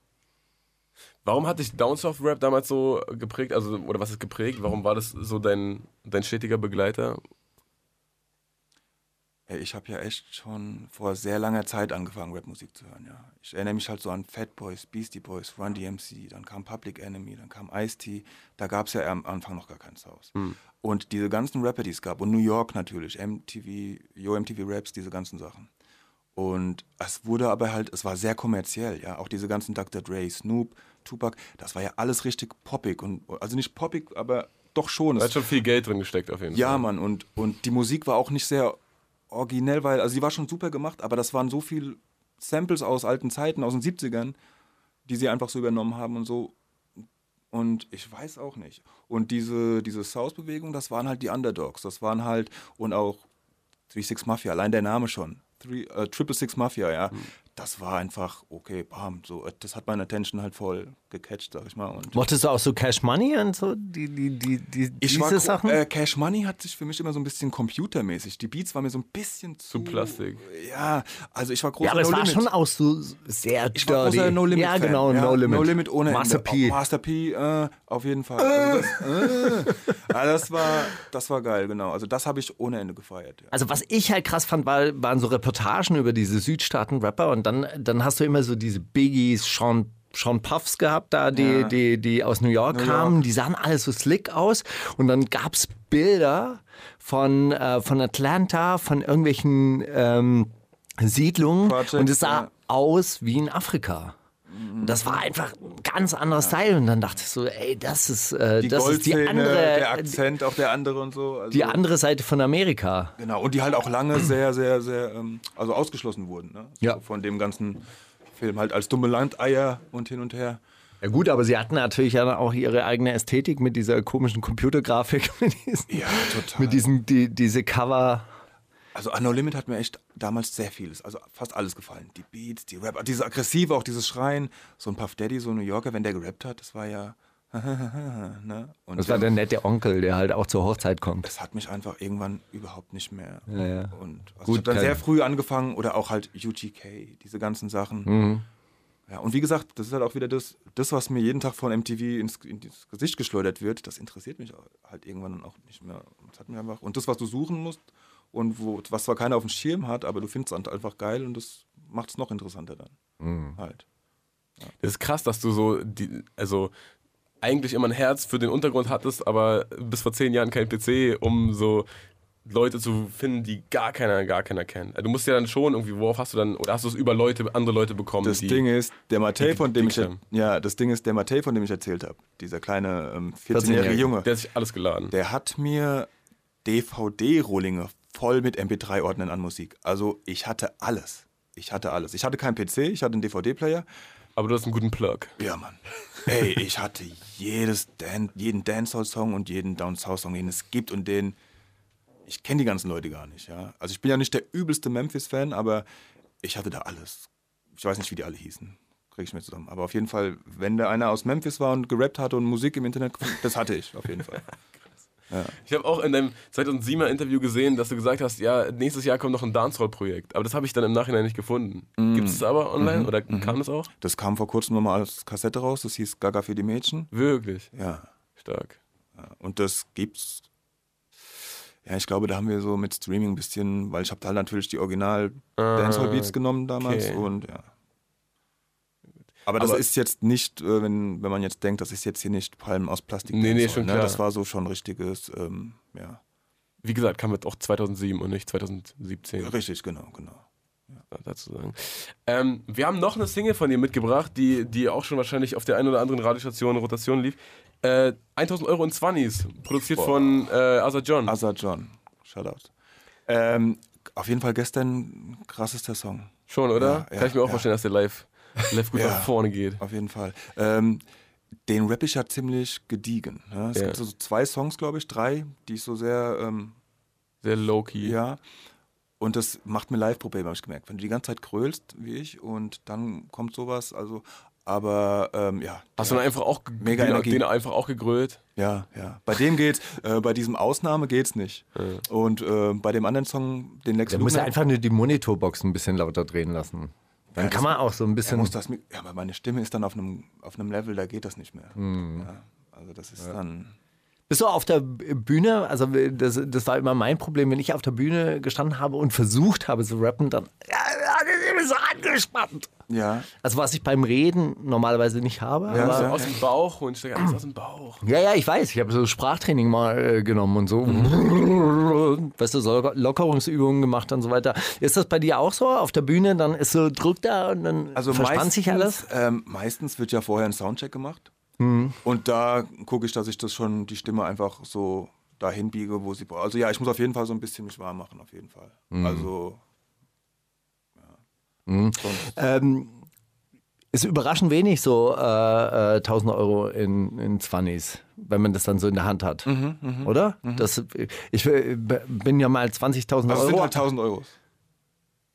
Warum hat dich Downsoft Rap damals so geprägt? Also, oder was ist geprägt? Warum war das so dein, dein stetiger Begleiter? Ey, ich habe ja echt schon vor sehr langer Zeit angefangen, Rapmusik zu hören, ja. Ich erinnere mich halt so an Fat Boys, Beastie Boys, Run DMC, dann kam Public Enemy, dann kam Ice-T. Da gab es ja am Anfang noch gar kein Haus. Und diese ganzen Rapper, die es gab, und New York natürlich, MTV, Yo MTV Raps, diese ganzen Sachen. Und es wurde aber halt, es war sehr kommerziell, ja. Auch diese ganzen Dr. Dre, Snoop, Tupac, das war ja alles richtig poppig. Und, also nicht poppig, aber doch schon. Da hat schon viel Geld drin gesteckt auf jeden ja, Fall. Mann, und, und die Musik war auch nicht sehr originell, weil, also die war schon super gemacht, aber das waren so viel Samples aus alten Zeiten, aus den 70ern, die sie einfach so übernommen haben und so. Und ich weiß auch nicht. Und diese, diese South-Bewegung, das waren halt die Underdogs. Das waren halt, und auch Three Six Mafia, allein der Name schon. Three, äh, Triple Six Mafia, ja. Hm. Das war einfach, okay, bam, so, äh, das hat meine Attention halt voll gecatcht, sag ich mal. Und Mochtest du auch so Cash Money und so, die, die, die, die, ich diese war, Sachen? Äh, Cash Money hat sich für mich immer so ein bisschen computermäßig. Die Beats waren mir so ein bisschen zu. Zu Plastik. Ja, also ich war großer ja, aber es no war Limit. schon auch so sehr Ich war dirty. großer No Limit. Ja, Fan. genau, No Limit. No Limit ohne Master Ende. P. Oh, Master P, äh, auf jeden Fall. Also das, äh, ja, das, war, das war geil, genau. Also das habe ich ohne Ende gefeiert. Ja. Also was ich halt krass fand, war, waren so Reportagen über diese Südstaaten-Rapper und dann, dann hast du immer so diese Biggies, Sean, Sean Puffs gehabt, da, die, Ja. die, die aus New York New kamen, York. die sahen alles so slick aus und dann gab es Bilder von, äh, von Atlanta, von irgendwelchen ähm, Siedlungen Projects, und es sah ja. aus wie in Afrika. Das war einfach ein ganz anderer Style und dann dachte ich so, ey, das ist, äh, Die das ist die andere, der Akzent auch der andere und so. Also, die andere Seite von Amerika. Genau, und die halt auch lange sehr, sehr, sehr, ähm, also ausgeschlossen wurden. Ne? Ja. Von dem ganzen Film halt als dumme Landeier und hin und her. Ja gut, aber sie hatten natürlich ja auch ihre eigene Ästhetik mit dieser komischen Computergrafik, mit diesen, Ja, total. mit diesen die, diese Cover. Also an No Limit hat mir echt damals sehr vieles, also fast alles gefallen. Die Beats, die Rap, dieses Aggressive, auch dieses Schreien. So ein Puff Daddy, so ein New Yorker, wenn der gerappt hat, das war ja... ne? Und Das war der nette Onkel, der halt auch zur Hochzeit kommt. es hat mich einfach irgendwann überhaupt nicht mehr. Ja, ja. Und also Gut, ich habe dann sehr früh angefangen oder auch halt UGK, diese ganzen Sachen. Mhm. Ja, und wie gesagt, das ist halt auch wieder das, das was mir jeden Tag von MTV ins, ins Gesicht geschleudert wird, das interessiert mich halt irgendwann auch nicht mehr. Das hat mir einfach, und das, was du suchen musst und wo, was zwar keiner auf dem Schirm hat, aber du findest es einfach geil und das macht es noch interessanter dann. Mhm. Halt. Das ist krass, dass du so, die, also eigentlich immer ein Herz für den Untergrund hattest, aber bis vor zehn Jahren kein PC, um so Leute zu finden, die gar keiner, gar keiner kennt. Also Du musst ja dann schon irgendwie, worauf hast du dann, oder hast du es über Leute, andere Leute bekommen? Das die, Ding ist, der Matei, die von dem ich, ja, das Ding ist, der Matei, von dem ich erzählt habe, dieser kleine ähm, 14-jährige 14-Jährige. Junge, der hat sich alles geladen. der hat mir DVD-Rohlinge voll mit MP3-Ordnern an Musik. Also ich hatte alles. Ich hatte alles. Ich hatte keinen PC, ich hatte einen DVD-Player. aber du hast einen guten Plug. Ja, Mann. Ey, ich hatte jedes Dan jeden Dancehall-Song und jeden Down South-Song, den es gibt und den. Ich kenne die ganzen Leute gar nicht, ja. Also ich bin ja nicht der übelste Memphis-Fan, aber ich hatte da alles. Ich weiß nicht, wie die alle hießen. Kriege ich mir zusammen. Aber auf jeden Fall, wenn da einer aus Memphis war und gerappt hatte und Musik im Internet, gefunden, das hatte ich auf jeden Fall. Ich habe auch in deinem 2007er Interview gesehen, dass du gesagt hast, ja, nächstes Jahr kommt noch ein Dancehall-Projekt. Aber das habe ich dann im Nachhinein nicht gefunden. Mm. Gibt es aber online Mhm. oder kam das auch? Das kam vor kurzem nochmal als Kassette raus, das hieß Gaga für die Mädchen. Wirklich Ja. stark. Ja, Und das gibt's. Ja, ich glaube, da haben wir so mit Streaming ein bisschen, weil ich habe da natürlich die Original Ah, Dancehall Beats genommen damals okay. und ja. Aber das Aber- ist jetzt nicht, äh, wenn, wenn man jetzt denkt, das ist jetzt hier nicht Palmen aus Plastik. Nee, nee, schon ne? klar. Das war so schon richtiges, ähm, ja. Wie gesagt, kam jetzt auch 2007 und nicht 2017. Richtig, genau, genau. dazu sagen. Ähm, wir haben noch eine Single von dir mitgebracht, die, die auch schon wahrscheinlich auf der einen oder anderen Radiostation Rotation lief. Äh, 1000 Euro in 20s, produziert Boah. von äh, Asa John. Asa John, Shoutout. Ähm, auf jeden Fall gestern krassester Song. schon, oder? Ja, ja, Kann ich mir auch ja. vorstellen, dass der live, live gut Ja. nach vorne geht. Auf jeden Fall. Ähm, den Rap ich ja ziemlich gediegen. Ne? Es Ja. gibt so zwei Songs, glaube ich, drei, die ich so sehr, ähm, Sehr low-key. ja. Und das macht mir Live-Probleme, habe ich gemerkt. Wenn du die ganze Zeit grölst, wie ich, und dann kommt sowas, also, aber, ähm, ja. Hast du der- dann einfach auch Mega den, Energie. den einfach auch gegrölt? Ja, ja. Bei dem geht's, äh, bei diesem Ausnahme geht's nicht. Und äh, bei dem anderen Song, den Lex Da muss Luger- er einfach nur die Monitorbox ein bisschen lauter drehen lassen. Dann Ja, kann man auch so ein bisschen. muss das, ja, aber meine Stimme ist dann auf einem, auf einem Level, da geht das nicht mehr. Mhm. Ja, also das ist dann. Bist du auf der Bühne, also das, das war immer mein Problem, wenn ich auf der Bühne gestanden habe und versucht habe zu rappen, dann ja, das ist so angespannt. Ja, Also was ich beim Reden normalerweise nicht habe. Ja, aber, ja. Aus dem Bauch und alles aus dem Bauch. Ja, ja, ich weiß. Ich habe so Sprachtraining mal äh, genommen und so. Weißt du, so Lockerungsübungen gemacht und so weiter. Ist das bei dir auch so? Auf der Bühne, dann ist so Druck da und dann also verspannt meistens, sich alles? Ähm, meistens wird ja vorher ein Soundcheck gemacht. Mhm. Und da gucke ich, dass ich das schon, die Stimme einfach so dahin biege, wo sie braucht. Also ja, ich muss auf jeden Fall so ein bisschen mich warm machen, auf jeden Fall. Mhm. Also. Sonst, Ähm, ist überraschend wenig so äh, äh, 1000 Euro in, in 20s, wenn man das dann so in der Hand hat. Mhm, Oder? Das, ich äh, bin ja mal 20.000 also es sind Euro. halt 1000 Euro.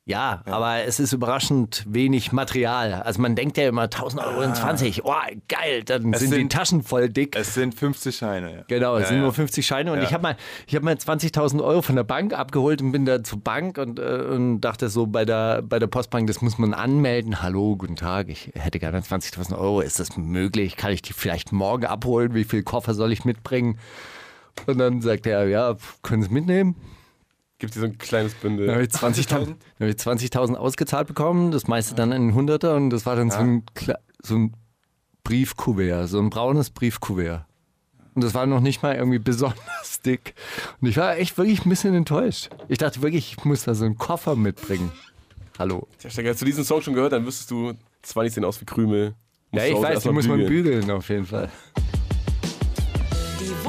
Ja, aber es ist überraschend wenig Material. Also man denkt ja immer 1000 Euro in 20. Oh, geil, dann Es sind die sind- Taschen voll dick. Es sind 50 Scheine, ja. Genau, es ja, sind ja. nur 50 Scheine und Ja. ich habe mal, ich hab mal 20.000 Euro von der Bank abgeholt und bin da zur Bank und, äh, und dachte so bei der, bei der Postbank, das muss man anmelden. Hallo, guten Tag, ich hätte gerne 20.000 Euro. Ist das möglich? Kann ich die vielleicht morgen abholen? Wie viel Koffer soll ich mitbringen? Und dann sagt er, ja, können Sie mitnehmen? Gibt dir so ein kleines Bündel. Dann habe ich 20.000 dann hab ich 20.000 ausgezahlt bekommen, das meiste dann in Hunderter und das war dann so, ein, Kle- so ein Briefkuvert, so ein braunes Briefkuvert. Und das war noch nicht mal irgendwie besonders dick. Und ich war echt wirklich ein bisschen enttäuscht. Ich dachte wirklich, ich muss da so einen Koffer mitbringen. Hallo. Tja, Stecker, hast du diesen Song schon gehört, dann wüsstest du, 20 sehen aus wie Krümel. Ja, ich weiß, die muss man bügeln. bügeln auf jeden Fall.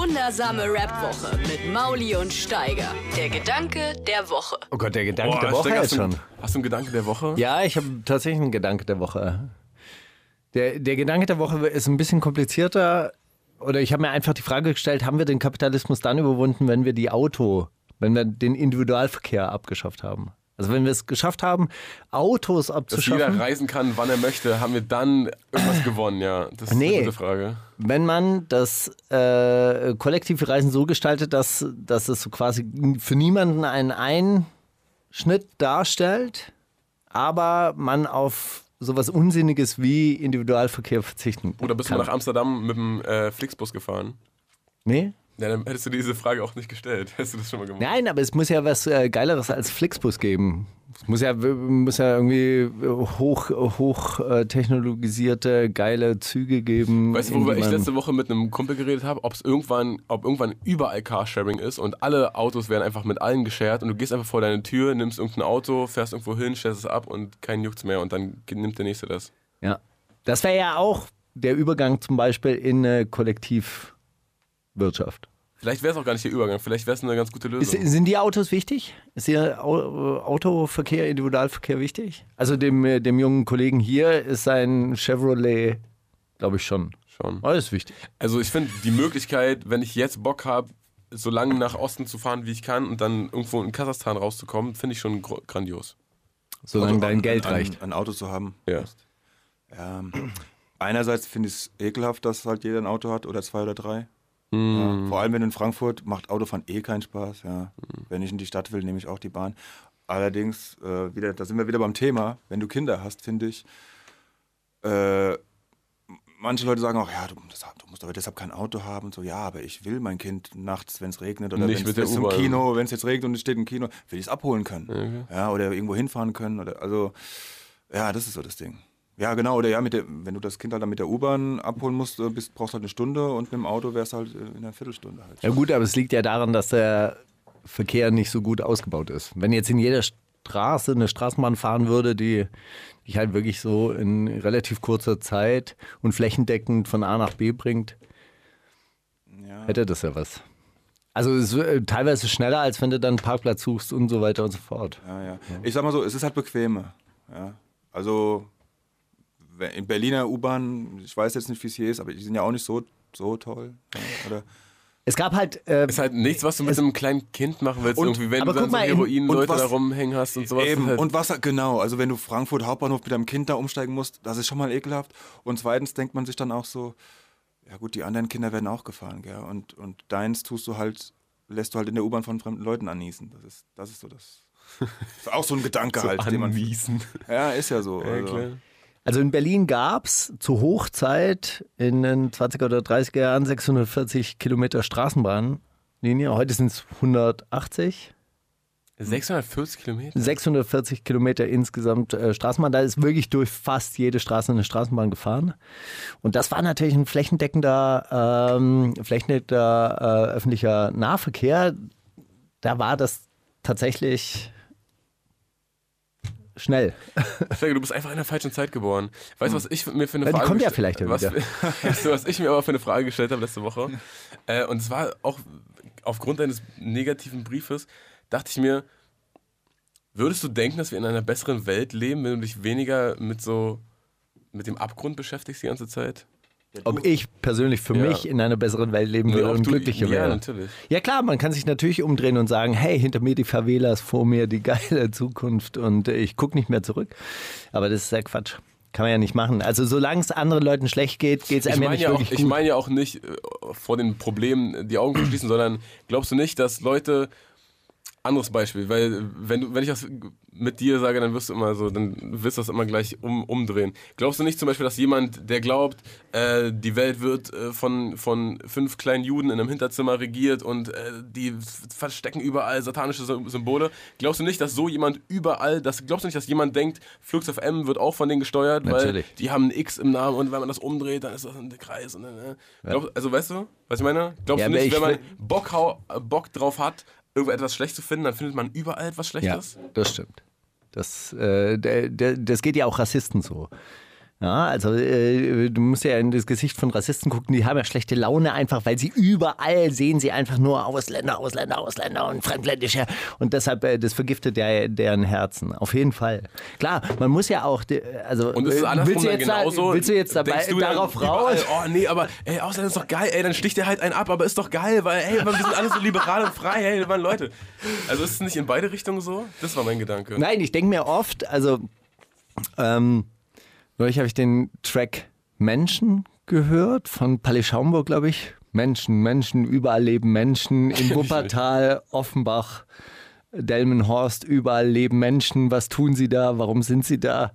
Wundersame Rap-Woche mit Mauli und Steiger. Der Gedanke der Woche. Oh Gott, der Gedanke Boah, der Woche hast du, schon. Hast du einen Gedanke der Woche? Ja, ich habe tatsächlich einen Gedanke der Woche. Der, der Gedanke der Woche ist ein bisschen komplizierter. Oder ich habe mir einfach die Frage gestellt, haben wir den Kapitalismus dann überwunden, wenn wir die Auto, wenn wir den Individualverkehr abgeschafft haben? Also wenn wir es geschafft haben, Autos Dass abzuschaffen, jeder reisen kann, wann er möchte, haben wir dann irgendwas gewonnen, ja. Das ist Nee. eine gute Frage. wenn man das äh, kollektive Reisen so gestaltet, dass, dass es so quasi für niemanden einen Einschnitt darstellt, aber man auf sowas Unsinniges wie Individualverkehr verzichten Oder bist kann. du nach Amsterdam mit dem äh, Flixbus gefahren? Nee? Ja, dann hättest du diese Frage auch nicht gestellt. Hättest du das schon mal gemacht? Nein, aber es muss ja was äh, Geileres als Flixbus geben. Es muss ja, muss ja irgendwie hoch, hoch äh, technologisierte, geile Züge geben. Weißt du, worüber ich letzte Woche mit einem Kumpel geredet habe? Ob es irgendwann, ob irgendwann überall Carsharing ist und alle Autos werden einfach mit allen geshared und du gehst einfach vor deine Tür, nimmst irgendein Auto, fährst irgendwo hin, stellst es ab und kein juckt's mehr und dann nimmt der nächste das. Ja. Das wäre ja auch der Übergang zum Beispiel in eine Kollektivwirtschaft. Vielleicht wäre es auch gar nicht der Übergang, vielleicht wäre es eine ganz gute Ist, Lösung. sind die Autos wichtig? Ist der Au- Autoverkehr, Individualverkehr wichtig? Also dem, äh, dem jungen Kollegen hier ist sein Chevrolet, glaube ich schon. Schon. Alles wichtig. Also ich finde die Möglichkeit, wenn ich jetzt Bock habe, so lange nach Osten zu fahren, wie ich kann und dann irgendwo in Kasachstan rauszukommen, finde ich schon grandios. Solange dein ein, Geld ein, reicht. Ein Auto zu haben. Ja. Ja, einerseits finde ich es ekelhaft, dass halt jeder ein Auto hat oder zwei oder drei. Hm. Ja, vor allem wenn du in Frankfurt macht Autofahren eh keinen Spaß. Ja. Wenn ich in die Stadt will, nehme ich auch die Bahn. Allerdings, äh, wieder, da sind wir wieder beim Thema, wenn du Kinder hast, finde ich, äh, manche Leute sagen auch, ja, du, das, du musst aber deshalb kein Auto haben. So, ja, aber ich will mein Kind nachts, wenn es regnet oder wenn es zum U-Bahn. Kino, wenn es jetzt regnet und es steht im Kino, will ich es abholen können. Ja, oder irgendwo hinfahren können. Oder, also, ja, das ist so das Ding. Ja, genau. Oder ja, mit der, wenn du das Kind halt dann mit der U-Bahn abholen musst, äh, bist, brauchst du halt eine Stunde und mit dem Auto wärst du halt äh, in einer Viertelstunde halt. Ja gut, aber es liegt ja daran, dass der Verkehr nicht so gut ausgebaut ist. Wenn jetzt in jeder Straße eine Straßenbahn fahren würde, die dich halt wirklich so in relativ kurzer Zeit und flächendeckend von A nach B bringt, Ja. hätte das ja was. Also es ist äh, teilweise schneller, als wenn du dann einen Parkplatz suchst und so weiter und so fort. Ja, ja. Ich sag mal so, es ist halt bequemer. Also in Berliner U-Bahn, ich weiß jetzt nicht, wie es hier ist, aber die sind ja auch nicht so, so toll. Oder? Es gab halt, äh, Ist halt nichts, was du mit einem kleinen Kind machen willst, Und- irgendwie, wenn aber du dann guck so Heroin-Leute da rumhängen hast und sowas. Eben, Halt. und was, genau, also wenn du Frankfurt Hauptbahnhof mit deinem Kind da umsteigen musst, das ist schon mal ekelhaft. Und zweitens denkt man sich dann auch so, ja gut, die anderen Kinder werden auch gefahren, gell? Und, und deins tust du halt, lässt du halt in der U-Bahn von fremden Leuten anniesen. Das ist, das ist so das. Ist auch so ein Gedanke So halt, den man. Ja, ist ja so. Ja, also. klar. Also in Berlin gab es zur Hochzeit in den 20er oder 30er Jahren 640 Kilometer Straßenbahnlinie. Heute sind es 180. 640 Kilometer? 640 Kilometer insgesamt äh, Straßenbahn. Da ist wirklich durch fast jede Straße eine Straßenbahn gefahren. Und das war natürlich ein flächendeckender, ähm, flächendeckender äh, öffentlicher Nahverkehr. Da war das tatsächlich schnell. Du bist einfach in der falschen Zeit geboren. Weißt du, was ich mir für eine Ja, die Frage kommt ja vielleicht ja was, wieder. weißt du, was ich mir aber für eine Frage gestellt habe letzte Woche? Äh, und es war auch aufgrund deines negativen Briefes, dachte ich mir, würdest du denken, dass wir in einer besseren Welt leben, wenn du dich weniger mit so mit dem Abgrund beschäftigst die ganze Zeit? Ob ich persönlich für Ja. mich in einer besseren Welt leben würde ob und glücklicher Ja, wäre. natürlich. Ja klar, man kann sich natürlich umdrehen und sagen, hey, hinter mir die Favelas, vor mir die geile Zukunft und äh, ich gucke nicht mehr zurück. Aber das ist ja Quatsch. Kann man ja nicht machen. Also solange es anderen Leuten schlecht geht, geht es einem ja nicht ja, auch, wirklich ich meine ja auch nicht äh, vor den Problemen die Augen verschließen, sondern glaubst du nicht, dass Leute anderes Beispiel, weil wenn du, wenn ich das mit dir sage, dann wirst du immer so, dann wirst du das immer gleich um, umdrehen. Glaubst du nicht zum Beispiel, dass jemand, der glaubt, äh, die Welt wird äh, von, von fünf kleinen Juden in einem Hinterzimmer regiert und äh, die verstecken überall satanische Sy- Symbole, glaubst du nicht, dass so jemand überall, das, glaubst du nicht, dass jemand denkt, Flux FM wird auch von denen gesteuert, Natürlich. weil die haben ein X im Namen und wenn man das umdreht, dann ist das ein Kreis. Und dann, äh, glaub, also weißt du, was ich meine? Glaubst Ja, du nicht, ich wenn man will- Bock, hau, äh, Bock drauf hat, irgendwo etwas schlecht zu finden, dann findet man überall etwas Ja, Schlechtes? das stimmt. Das, äh, der, der, das geht ja auch Rassisten so. Ja, also äh, du musst ja in das Gesicht von Rassisten gucken, die haben ja schlechte Laune einfach, weil sie überall sehen sie einfach nur Ausländer, Ausländer, Ausländer und Fremdländische und deshalb, äh, das vergiftet ja deren Herzen, auf jeden Fall. Klar, man muss ja auch, die- also Und es ist äh, andersrum willst du jetzt, da- genauso. willst du jetzt dabei du darauf überall, raus? Oh nee, aber ey, Ausländer ist doch geil, ey, dann sticht der halt einen ab, aber ist doch geil, weil ey, wir sind alle so liberal und frei, hey, man, Leute. Also ist es nicht in beide Richtungen so? Das war mein Gedanke. Nein, ich denke mir oft, also ähm, neulich habe ich den Track Menschen gehört von Palli Schaumburg, glaube ich. Menschen, Menschen, überall leben Menschen. In Wuppertal, Offenbach, Delmenhorst, überall leben Menschen. Was tun sie da? Warum sind sie da?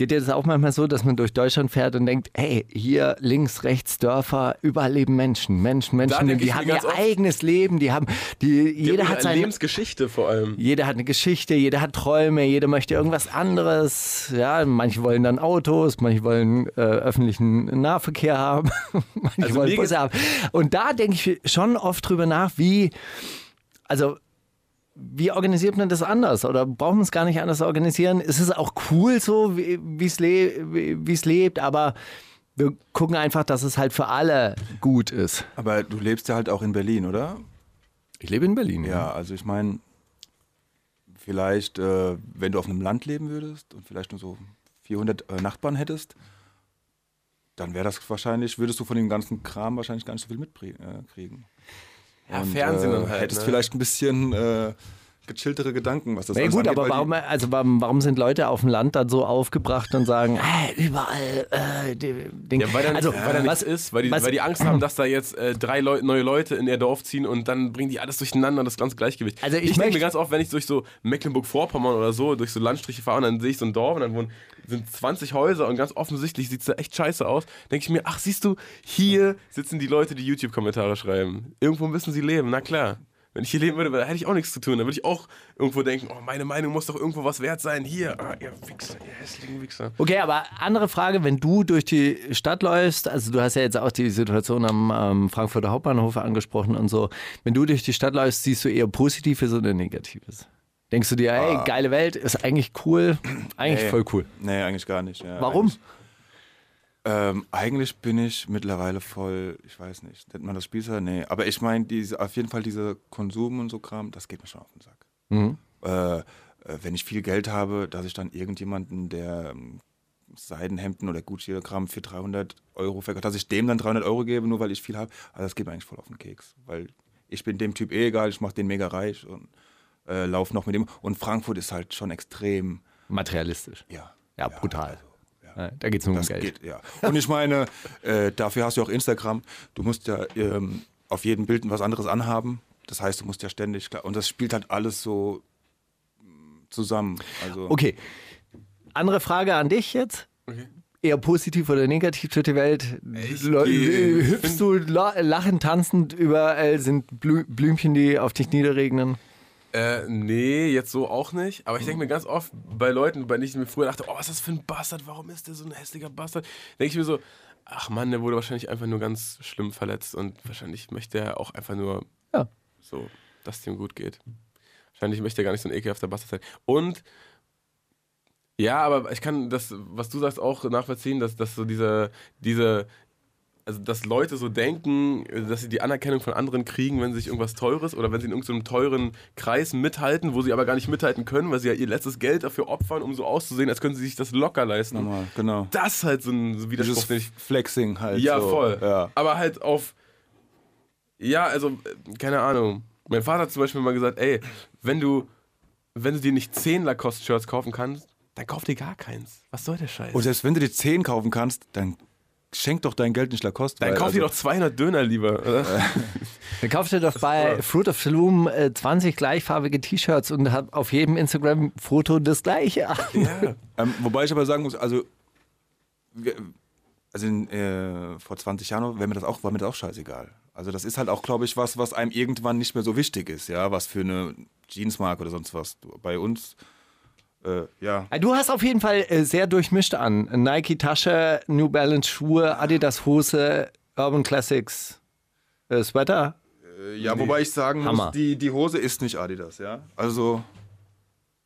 Geht dir das auch manchmal so, dass man durch Deutschland fährt und denkt, hey, hier links, rechts Dörfer, überall leben Menschen, Menschen, Menschen, die mir haben ihr eigenes Leben, die haben, die, Die jeder hat eine sein Lebensgeschichte vor allem. jeder hat eine Geschichte, jeder hat Träume, jeder möchte irgendwas anderes. Ja, manche wollen dann Autos, manche wollen äh, öffentlichen Nahverkehr haben, manche Also wollen Busse haben. Und da denke ich schon oft drüber nach, wie, also wie organisiert man das anders? Oder braucht man es gar nicht anders organisieren? Es ist auch cool so, wie es le lebt, aber wir gucken einfach, dass es halt für alle gut ist. Aber du lebst ja halt auch in Berlin, oder? Ich lebe in Berlin. Ja, also ich meine, vielleicht, äh, wenn du auf einem Land leben würdest und vielleicht nur so 400 äh, Nachbarn hättest, dann wäre das wahrscheinlich, würdest du von dem ganzen Kram wahrscheinlich gar nicht so viel mitkriegen. Ja, Fernsehen äh, halt. Hättest ne? vielleicht ein bisschen äh, gechilltere Gedanken, was das Ja alles gut, angeht, aber warum, also warum, warum sind Leute auf dem Land dann so aufgebracht und sagen, äh, überall äh, den, Ja, weil da, also, weil da was, nichts ist, weil die, was- weil die Angst haben, dass da jetzt äh, drei Leu neue Leute in ihr Dorf ziehen und dann bringen die alles durcheinander, das ganze Gleichgewicht. Also ich denke möchte- mir ganz oft, wenn ich durch so Mecklenburg-Vorpommern oder so, durch so Landstriche fahre und dann sehe ich so ein Dorf und dann wohnen, sind 20 Häuser und ganz offensichtlich sieht es da echt scheiße aus, denke ich mir, ach siehst du, hier sitzen die Leute, die YouTube-Kommentare schreiben. Irgendwo müssen sie leben, na klar. Wenn ich hier leben würde, da hätte ich auch nichts zu tun. Da würde ich auch irgendwo denken, oh, meine Meinung muss doch irgendwo was wert sein. Hier, ah, ihr Wichser, ihr hässlichen Wichser. Okay, aber andere Frage, wenn du durch die Stadt läufst, also du hast ja jetzt auch die Situation am ähm, Frankfurter Hauptbahnhof angesprochen und so, wenn du durch die Stadt läufst, siehst du eher Positives oder Negatives? Denkst du dir, ey, geile Welt, ist eigentlich cool, eigentlich Nee. voll cool. Nee, eigentlich gar nicht. Ja, Warum? Eigentlich, ähm, eigentlich bin ich mittlerweile voll, ich weiß nicht, nennt man das Spießer? Nee, aber ich meine, diese, auf jeden Fall dieser Konsum und so Kram, das geht mir schon auf den Sack. Mhm. Äh, äh, wenn ich viel Geld habe, dass ich dann irgendjemanden, der ähm, Seidenhemden oder Gucci oder Kram für 300 Euro verkauft, dass ich dem dann 300 Euro gebe, nur weil ich viel habe, also das geht mir eigentlich voll auf den Keks, weil ich bin dem Typ eh egal, ich mache den mega reich und äh, laufe noch mit dem. Und Frankfurt ist halt schon extrem, Materialistisch. ja. Ja, brutal. also, ja. Da geht es um Das Geld. geht, ja. Und ich meine, äh, dafür hast du auch Instagram. Du musst ja ähm, auf jedem Bild was anderes anhaben. Das heißt, du musst ja ständig, klar, und das spielt halt alles so zusammen. Also, Okay. Andere Frage an dich jetzt. Eher positiv oder negativ durch die Welt? Hüpfst du la- lachend, tanzend, überall sind Blü Blümchen, die auf dich niederregnen? Äh, nee, jetzt so auch nicht. Aber ich denke mir ganz oft bei Leuten, bei denen ich mir früher dachte, oh, was ist das für ein Bastard, warum ist der so ein hässlicher Bastard? Denke ich mir so, ach Mann, der wurde wahrscheinlich einfach nur ganz schlimm verletzt und wahrscheinlich möchte er auch einfach nur Ja. so, dass es ihm gut geht. Wahrscheinlich möchte er gar nicht so ein ekelhafter Bastard sein. Und ja, aber ich kann das, was du sagst, auch nachvollziehen, dass, dass so diese, diese, also dass Leute so denken, dass sie die Anerkennung von anderen kriegen, wenn sie sich irgendwas Teures oder wenn sie in irgendeinem teuren Kreis mithalten, wo sie aber gar nicht mithalten können, weil sie ja ihr letztes Geld dafür opfern, um so auszusehen, als könnten sie sich das locker leisten. Nochmal, genau. Das ist halt so ein Widerspruch, Dieses Flexing halt. ja, so. voll. Ja. Aber halt auf. Ja, also, äh, keine Ahnung. Mein Vater hat zum Beispiel mal gesagt, ey, wenn du, wenn du dir nicht 10 Lacoste-Shirts kaufen kannst, dann kauf dir gar keins. Was soll der Scheiß? Und selbst wenn du dir 10 kaufen kannst, dann schenk doch dein Geld nicht Lacoste. dann weil, kauf dir also, doch 200 Döner lieber. Oder? Dann kauft ihr doch bei Fruit of the Loom äh, 20 gleichfarbige T-Shirts und habt auf jedem Instagram-Foto das gleiche. ja. Ähm, wobei ich aber sagen muss, also, wir, also äh, vor 20 Jahren wäre mir das auch, war mir das auch scheißegal. Also das ist halt auch, glaube ich, was, was einem irgendwann nicht mehr so wichtig ist, ja, was für eine Jeansmarke oder sonst was. Bei uns, äh, ja. Du hast auf jeden Fall äh, sehr durchmischt an. Nike-Tasche, New Balance Schuhe, Adidas-Hose, Urban Classics äh, Sweater. Ja, wobei ich sagen Hammer. muss, die, die Hose ist nicht Adidas, ja. Also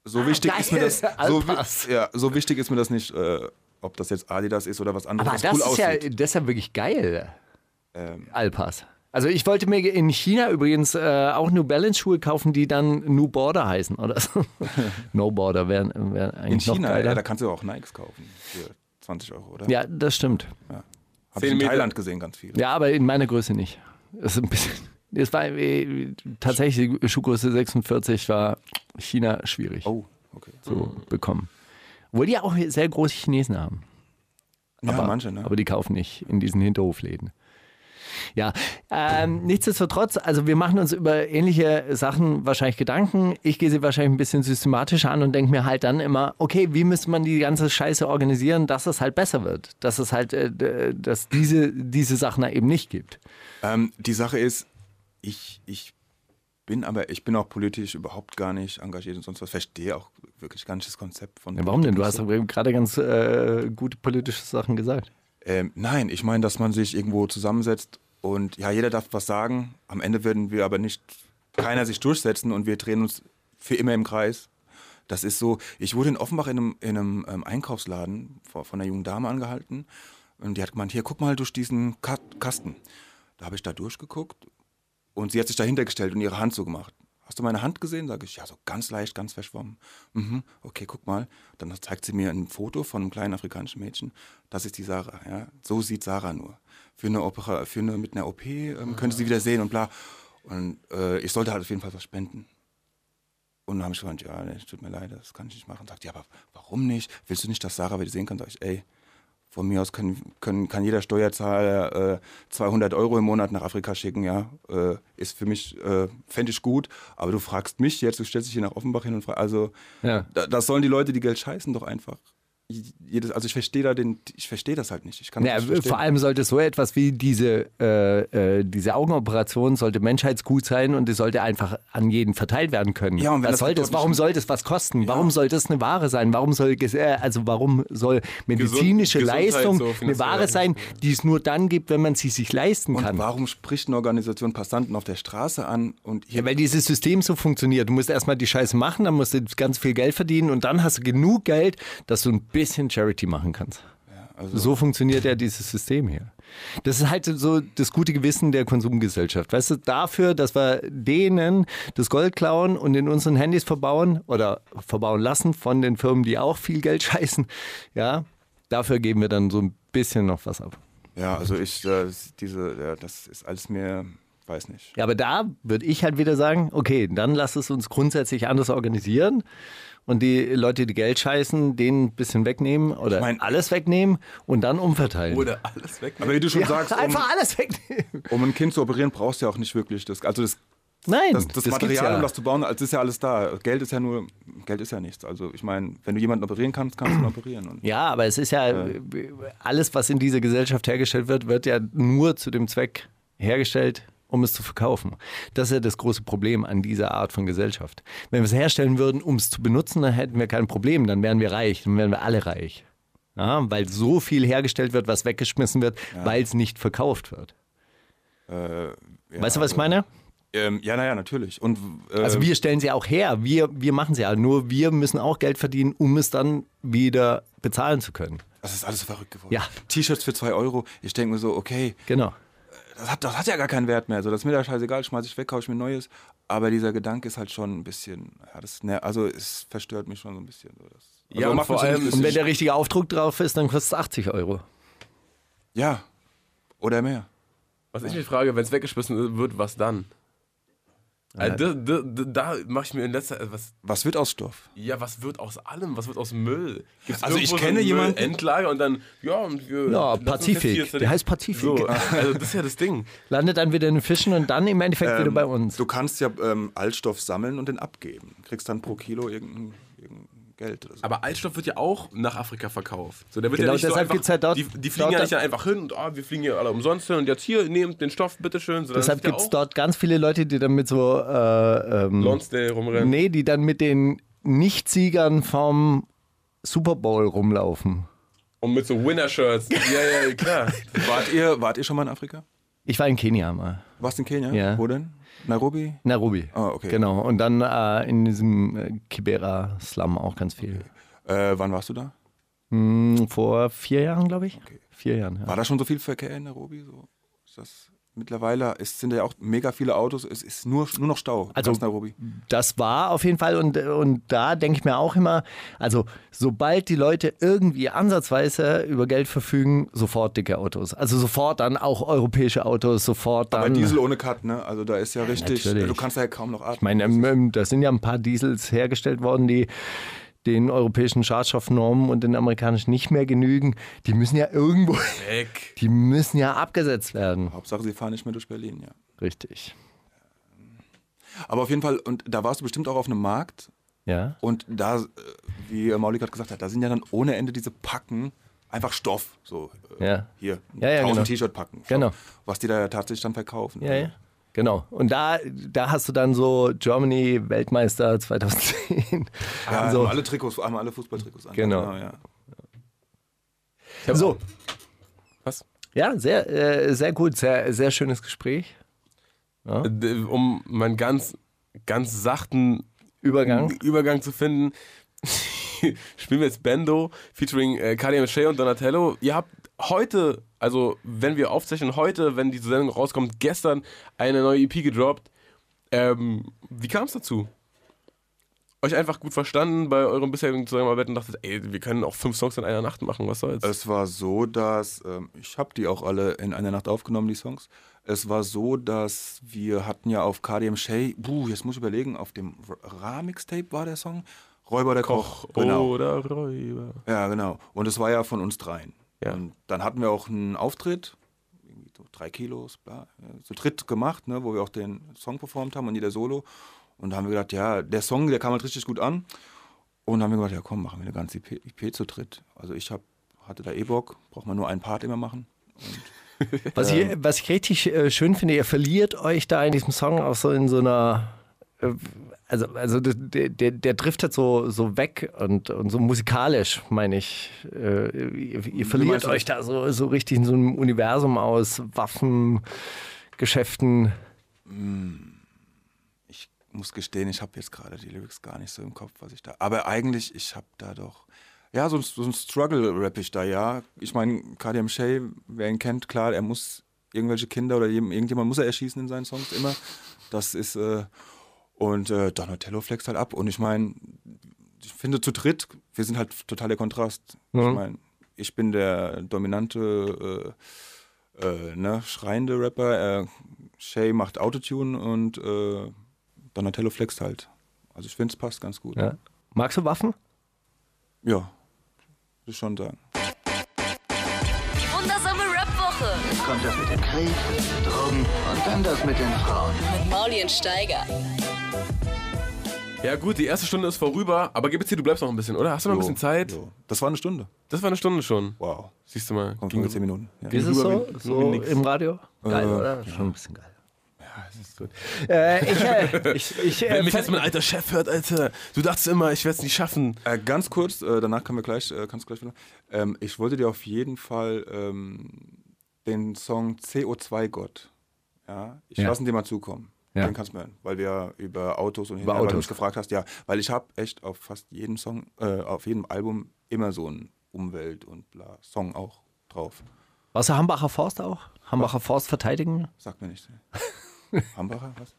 so wichtig geil. ist mir das. So, ja, so wichtig ist mir das nicht, äh, ob das jetzt Adidas ist oder was anderes. Aber das, cool ist ja, aussieht. das ist ja wirklich geil. Ähm, Alpas. Also ich wollte mir in China übrigens äh, auch New Balance Schuhe kaufen, die dann New Border heißen oder so. no Border wäre wär in eigentlich noch China, geiler. ja, da kannst du auch Nikes kaufen für 20 Euro, oder? ja, das stimmt. Habe ich 10 in Meter. Thailand gesehen, ganz viel. Ja, aber in meiner Größe nicht. Das ist ein bisschen. Es war äh, tatsächlich Schuhgröße 46 war China schwierig Oh, okay. zu bekommen. Obwohl die ja auch sehr große Chinesen haben. Ja, aber, manche, ne? aber die kaufen nicht in diesen Hinterhofläden. Ja, ähm, nichtsdestotrotz, also wir machen uns über ähnliche Sachen wahrscheinlich Gedanken. Ich gehe sie wahrscheinlich ein bisschen systematischer an und denke mir halt dann immer, okay, wie müsste man die ganze Scheiße organisieren, dass es halt besser wird, dass es halt, äh, dass diese, diese Sachen da eben nicht gibt. Ähm, die Sache ist, ich, ich bin aber, ich bin auch politisch überhaupt gar nicht engagiert und sonst was. Verstehe auch wirklich gar nicht das Konzept von. Ja, warum denn? Du hast doch gerade ganz äh, gute politische Sachen gesagt. Ähm, nein, ich meine, dass man sich irgendwo zusammensetzt und ja, jeder darf was sagen. Am Ende werden wir aber nicht, keiner sich durchsetzen und wir drehen uns für immer im Kreis. Das ist so, ich wurde in Offenbach in einem, in einem ähm, Einkaufsladen von, einer jungen Dame angehalten und die hat gemeint, hier, guck mal durch diesen Ka Kasten. Da habe ich da durchgeguckt und sie hat sich dahinter gestellt und ihre Hand so gemacht. Hast du meine Hand gesehen? Sage ich, ja, so ganz leicht, ganz verschwommen. Mhm, okay, guck mal. Dann zeigt sie mir ein Foto von einem kleinen afrikanischen Mädchen. Das ist die Sarah. Ja? So sieht Sarah nur. Für eine Opera, für eine, mit einer OP ähm, könnte sie wieder sehen und bla. Und äh, ich sollte halt auf jeden Fall was spenden. Und dann habe ich gemeint, ja, nee, tut mir leid, das kann ich nicht machen. Sagt, ja, aber warum nicht? Willst du nicht, dass Sarah wieder sehen kann? Sag ich, ey, von mir aus können, können, kann jeder Steuerzahler äh, 200 Euro im Monat nach Afrika schicken, ja. Äh, ist für mich, äh, fände ich gut. Aber du fragst mich jetzt, du stellst dich hier nach Offenbach hin und fragst, also, Ja. da, das sollen die Leute, die Geld scheißen, doch einfach. Jedes, also ich verstehe da den, ich verstehe das halt nicht. Ich kann Ja, nicht vor allem sollte so etwas wie diese, äh, äh, diese Augenoperation sollte Menschheitsgut sein und es sollte einfach an jeden verteilt werden können. Ja, und was das soll das? Warum nicht- soll das was kosten? Warum soll das eine Ware sein? Warum soll äh, also warum soll medizinische Gesundheit Leistung so eine. Ware sein, die es nur dann gibt, wenn man sie sich leisten und kann? warum spricht eine Organisation Passanten auf der Straße an und hier Ja, weil dieses System so funktioniert. Du musst erstmal die Scheiße machen, dann musst du ganz viel Geld verdienen und dann hast du genug Geld, dass du ein bisschen Charity machen kannst. also- so funktioniert ja dieses System hier. Das ist halt so das gute Gewissen der Konsumgesellschaft. Weißt du, dafür, dass wir denen das Gold klauen und in unseren Handys verbauen oder verbauen lassen von den Firmen, die auch viel Geld scheißen, ja, dafür geben wir dann so ein bisschen noch was ab. Ja, also ich, äh, diese, ja, das ist alles mir, weiß nicht. Ja, aber da würde ich halt wieder sagen, okay, dann lass es uns grundsätzlich anders organisieren und die Leute, die Geld scheißen, denen ein bisschen wegnehmen oder Ich mein- alles wegnehmen und dann umverteilen. Oder alles weg. Aber wie du schon ja, sagst, um, einfach alles wegnehmen. um ein Kind zu operieren, brauchst du ja auch nicht wirklich das. Also das Nein, das, das, das Material, ja. um das zu bauen, es ist ja alles da. Geld ist ja nur, Geld ist ja nichts. Also ich meine, wenn du jemanden operieren kannst, kannst du ihn operieren. Und Ja, aber es ist ja, alles, was in dieser Gesellschaft hergestellt wird, wird ja nur zu dem Zweck hergestellt, um es zu verkaufen. Das ist ja das große Problem an dieser Art von Gesellschaft. Wenn wir es herstellen würden, um es zu benutzen, dann hätten wir kein Problem, dann wären wir reich, dann wären wir alle reich. Ja, weil so viel hergestellt wird, was weggeschmissen wird, weil es nicht verkauft wird. äh, ja, weißt du, was ich also, meine? Ähm, ja, naja, natürlich. Und äh, Also wir stellen sie auch her, wir, wir machen sie ja, nur wir müssen auch Geld verdienen, um es dann wieder bezahlen zu können. das ist alles verrückt geworden. Ja. T-Shirts für 2 Euro. Ich denke mir so, okay, Genau. Das hat, das hat ja gar keinen Wert mehr. So, das ist mir da scheißegal, schmeiß ich weg, kaufe ich mir neues. Aber dieser Gedanke ist halt schon ein bisschen, ja, das, ne, also es verstört mich schon so ein bisschen. So, das, also Ja, und vor allem- Und bisschen- wenn der richtige Aufdruck drauf ist, dann kostet es 80 Euro. ja, oder mehr. Was ich mich frage, wenn es weggeschmissen wird, was dann? Also, da da, da, mache ich mir in letzter Zeit was. Was wird aus Stoff? Ja, was wird aus allem? Was wird aus Müll? Gibt's Also ich kenne so jemanden- Endlager und dann, ja, und wir. Ja, Pazifik. Der heißt Pazifik. So, also das ist ja das Ding. Landet dann wieder in den Fischen und dann im Endeffekt wieder Ähm, bei uns. Du kannst ja ähm, Altstoff sammeln und den abgeben. Kriegst dann pro Kilo irgendein, irgendein Geld oder so. Aber Altstoff wird ja auch nach Afrika verkauft. So, der wird Genau, ja nicht so deshalb einfach, halt dort- die, die fliegen dort- ja nicht dann einfach hin und oh, wir fliegen hier alle umsonst hin und jetzt hier, nehmt den Stoff, bitteschön. So, Deshalb gibt es dort ganz viele Leute, die dann mit so, äh, ähm, Lonsdale rumrennen. nee, die dann mit den Nicht-Siegern vom Super Bowl rumlaufen. Und mit so Winner-Shirts. ja, ja, klar. Wart ihr, wart ihr schon mal in Afrika? Ich war in Kenia mal. Warst du in Kenia? Ja. Wo denn? Nairobi? Nairobi. Ah, okay. Genau. Und dann äh, in diesem äh, Kibera-Slum auch ganz viel. Äh, wann warst du da? Hm, vor vier Jahren, glaube ich. Vier Jahren, ja. War da schon so viel Verkehr in Nairobi? So? Ist das mittlerweile es sind ja auch mega viele Autos. Es ist nur, nur noch Stau. Also-. Das war auf jeden Fall und, und da denke ich mir auch immer, also sobald die Leute irgendwie ansatzweise über Geld verfügen, sofort dicke Autos. Also sofort dann auch europäische Autos, sofort Aber dann. Diesel ohne Cut, ne? Also da ist ja richtig. natürlich. Du kannst da ja kaum noch atmen. Ich meine, ähm, ähm, da sind ja ein paar Diesels hergestellt worden, die den europäischen Schadstoffnormen und den amerikanischen nicht mehr genügen. Die müssen ja irgendwo, Weg. die müssen ja abgesetzt werden. Hauptsache, sie fahren nicht mehr durch Berlin, ja. Richtig. Aber auf jeden Fall, und da warst du bestimmt auch auf einem Markt. Ja. Und da, äh, wie Mauli gerade gesagt hat, da sind ja dann ohne Ende diese Packen, einfach Stoff. So, äh, Ja. hier, Ja, ja, 1000 genau. T-Shirt-Packen. Genau. Was die da tatsächlich dann verkaufen. Ja, ja. Genau. Und da, da hast du dann so Germany Weltmeister 2010. Ja, so. haben alle Trikots, haben alle Fußballtrikots an. Genau. ja. So. Was? Ja, sehr, äh, sehr gut, sehr, sehr schönes Gespräch. D- Um meinen ganz, ganz sachten Übergang. Übergang zu finden, spielen wir jetzt Bando featuring äh, Cardi O'Shea und Donatello. Ihr habt heute, also wenn wir aufzeichnen, heute, wenn diese Sendung rauskommt, gestern eine neue EP gedroppt. Ähm, wie kam es dazu? Euch einfach gut verstanden bei eurem bisherigen Zusammenarbeit und dachtet, ey, wir können auch fünf Songs in einer Nacht machen, was soll's? Es war so, dass, ähm, ich habe die auch alle in einer Nacht aufgenommen, die Songs. Es war so, dass wir hatten ja auf KDM Shay, buh, jetzt muss ich überlegen, auf dem Ra-Mixtape war der Song, Räuber der Koch. genau. Oder Räuber. Ja, genau. Und es war ja von uns dreien. Ja. Und dann hatten wir auch einen Auftritt, irgendwie so drei Kilos, bla, zu dritt gemacht, ne, wo wir auch den Song performt haben und jeder Solo. Und da haben wir gedacht, ja, der Song, der kam halt richtig gut an. Und dann haben wir gedacht, ja komm, machen wir eine ganze EP, EP zu dritt. Also ich hab, hatte da eh Bock, braucht man nur einen Part immer machen. Was, ich, was ich richtig äh, schön finde, ihr verliert euch da in diesem Song auch so in so einer. Also, also der, der, der driftet so, so weg und, und so musikalisch, meine ich. Äh, ihr, ihr verliert euch da so, so richtig in so einem Universum aus Waffen, Geschäften. Ich muss gestehen, ich habe jetzt gerade die Lyrics gar nicht so im Kopf, was ich da. Aber eigentlich, ich habe da doch. Ja, so, ein- so ein Struggle-Rap ich da, ja. Ich meine, KDM Shay, wer ihn kennt, klar, er muss irgendwelche Kinder oder irgendjemand muss er erschießen in seinen Songs immer. Das ist, äh, und äh, Donatello flext halt ab. Und ich meine, ich finde zu dritt, wir sind halt total der Kontrast. Ich meine, ich bin der dominante, äh, äh, ne, schreiende Rapper. Äh, Shay macht Autotune und äh, Donatello flext halt. Also ich finde, es passt ganz gut. Ja. Magst du Waffen? Ja, würde ich schon sagen. Die wundersame Rap-Woche Woche. Jetzt kommt das mit dem Krieg, Drogen und dann das mit den Frauen. Mit Mauli und Steiger. Ja gut, die erste Stunde ist vorüber, aber gib jetzt hier, du bleibst noch ein bisschen, oder? Hast du noch ein bisschen Zeit? jo. Das war eine Stunde. Das war eine Stunde schon. Wow. Siehst du mal. Kommt ging nur 10 Minuten. Ja. Ist es so, so im Radio? Geil, Äh, oder? Schon ein bisschen geil. Das ist gut. Äh, ich, äh, ich, ich, äh, Wenn mich jetzt mein alter Chef hört, Alter, du dachtest immer, ich werde es nicht schaffen. Äh, ganz kurz, äh, danach können wir gleich, äh, kannst du gleich wieder. Ähm, ich wollte dir auf jeden Fall ähm, den Song CO2 Gott. Ja, ich Ja. lasse ihn dir mal zukommen. Ja. Den kannst du mir hören, weil wir über Autos und Über Autos. gefragt hast, ja, weil ich habe echt auf fast jedem Song, äh, auf jedem Album immer so einen Umwelt und bla Song auch drauf. Warst du Hambacher Forst auch? Hambacher Forst verteidigen? Sag mir nicht. Hambacher, was?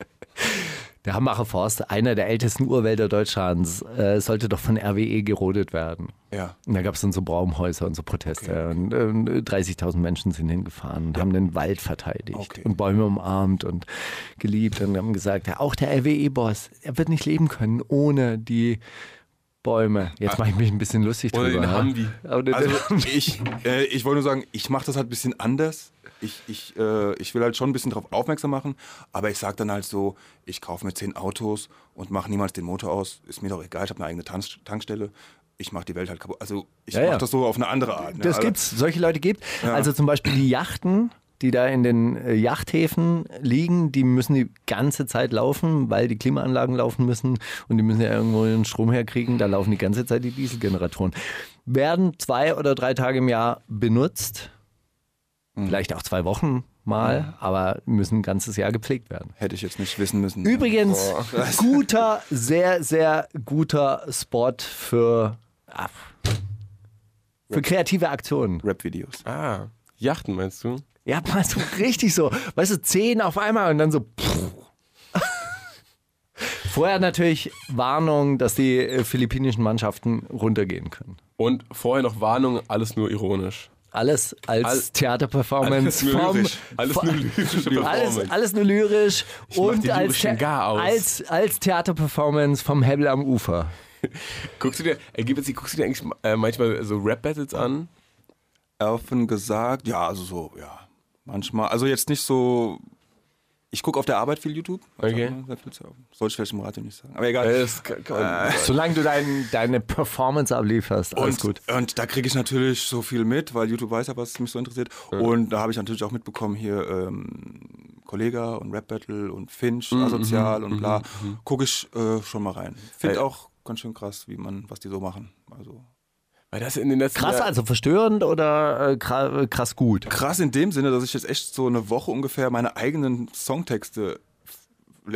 Der Hambacher Forst, einer der ältesten Urwälder Deutschlands, äh, sollte doch von RWE gerodet werden. Ja. Und da gab es dann so Baumhäuser und so Proteste. Und ähm, 30.000 Menschen sind hingefahren und haben den Wald verteidigt Okay. und Bäume umarmt und geliebt und haben gesagt, ja, auch der RWE-Boss, er wird nicht leben können ohne die Bäume. Jetzt mache ich mich ein bisschen lustig Oder drüber. den ja. Humvee. Aber den- Also ich, äh, ich wollte nur sagen, ich mache das halt ein bisschen anders. Ich, ich, äh, ich will halt schon ein bisschen darauf aufmerksam machen, aber ich sage dann halt so, ich kaufe mir zehn Autos und mache niemals den Motor aus. Ist mir doch egal, ich habe eine eigene Tanz Tankstelle. Ich mache die Welt halt kaputt. Also ich Ja, mache ja. das so auf eine andere Art. ne? Das Also- gibt's, solche Leute gibt. Also zum Beispiel die Yachten, die da in den äh, Yachthäfen liegen, die müssen die ganze Zeit laufen, weil die Klimaanlagen laufen müssen und die müssen ja irgendwo den Strom herkriegen. Da laufen die ganze Zeit die Dieselgeneratoren. Werden zwei oder drei Tage im Jahr benutzt, Mhm. vielleicht auch zwei Wochen mal, aber müssen ein ganzes Jahr gepflegt werden. Hätte ich jetzt nicht wissen müssen. Übrigens, guter, sehr, sehr guter Spot für, ah, für kreative Aktionen. Rap-Videos. Ah, Yachten meinst du? Ja, mal so richtig so. Weißt du, zehn auf einmal und dann so. Vorher natürlich Warnung, dass die äh, philippinischen Mannschaften runtergehen können. Und vorher noch Warnung, alles nur ironisch. Alles als All- Theaterperformance alles nur vom, lyrisch. Alles vom- nur lyrische Performance. alles, alles nur lyrisch Ich und als, gar aus. als, als Theaterperformance vom Hebel am Ufer. Guckst du dir, die- guckst du dir eigentlich äh, manchmal so Rap-Battles an? Offen gesagt, ja, also so, ja. Manchmal, also jetzt nicht so. Ich gucke auf der Arbeit viel YouTube. Okay. Sollte ich vielleicht im Radio nicht sagen. Aber egal. Äh, kann man, Solange du dein, deine Performance ablieferst, alles und, gut. Und da kriege ich natürlich so viel mit, weil YouTube weiß ja, was mich so interessiert. Und da habe ich natürlich auch mitbekommen, hier ähm, Kollega und Rap Battle und Finch, Mhm, Asozial und bla. Gucke ich äh, schon mal rein. Finde Ey. auch ganz schön krass, wie man, was die so machen. Also weil das in den letzten Krass, also verstörend oder äh, kra- krass gut? krass in dem Sinne, dass ich jetzt echt so eine Woche ungefähr meine eigenen Songtexte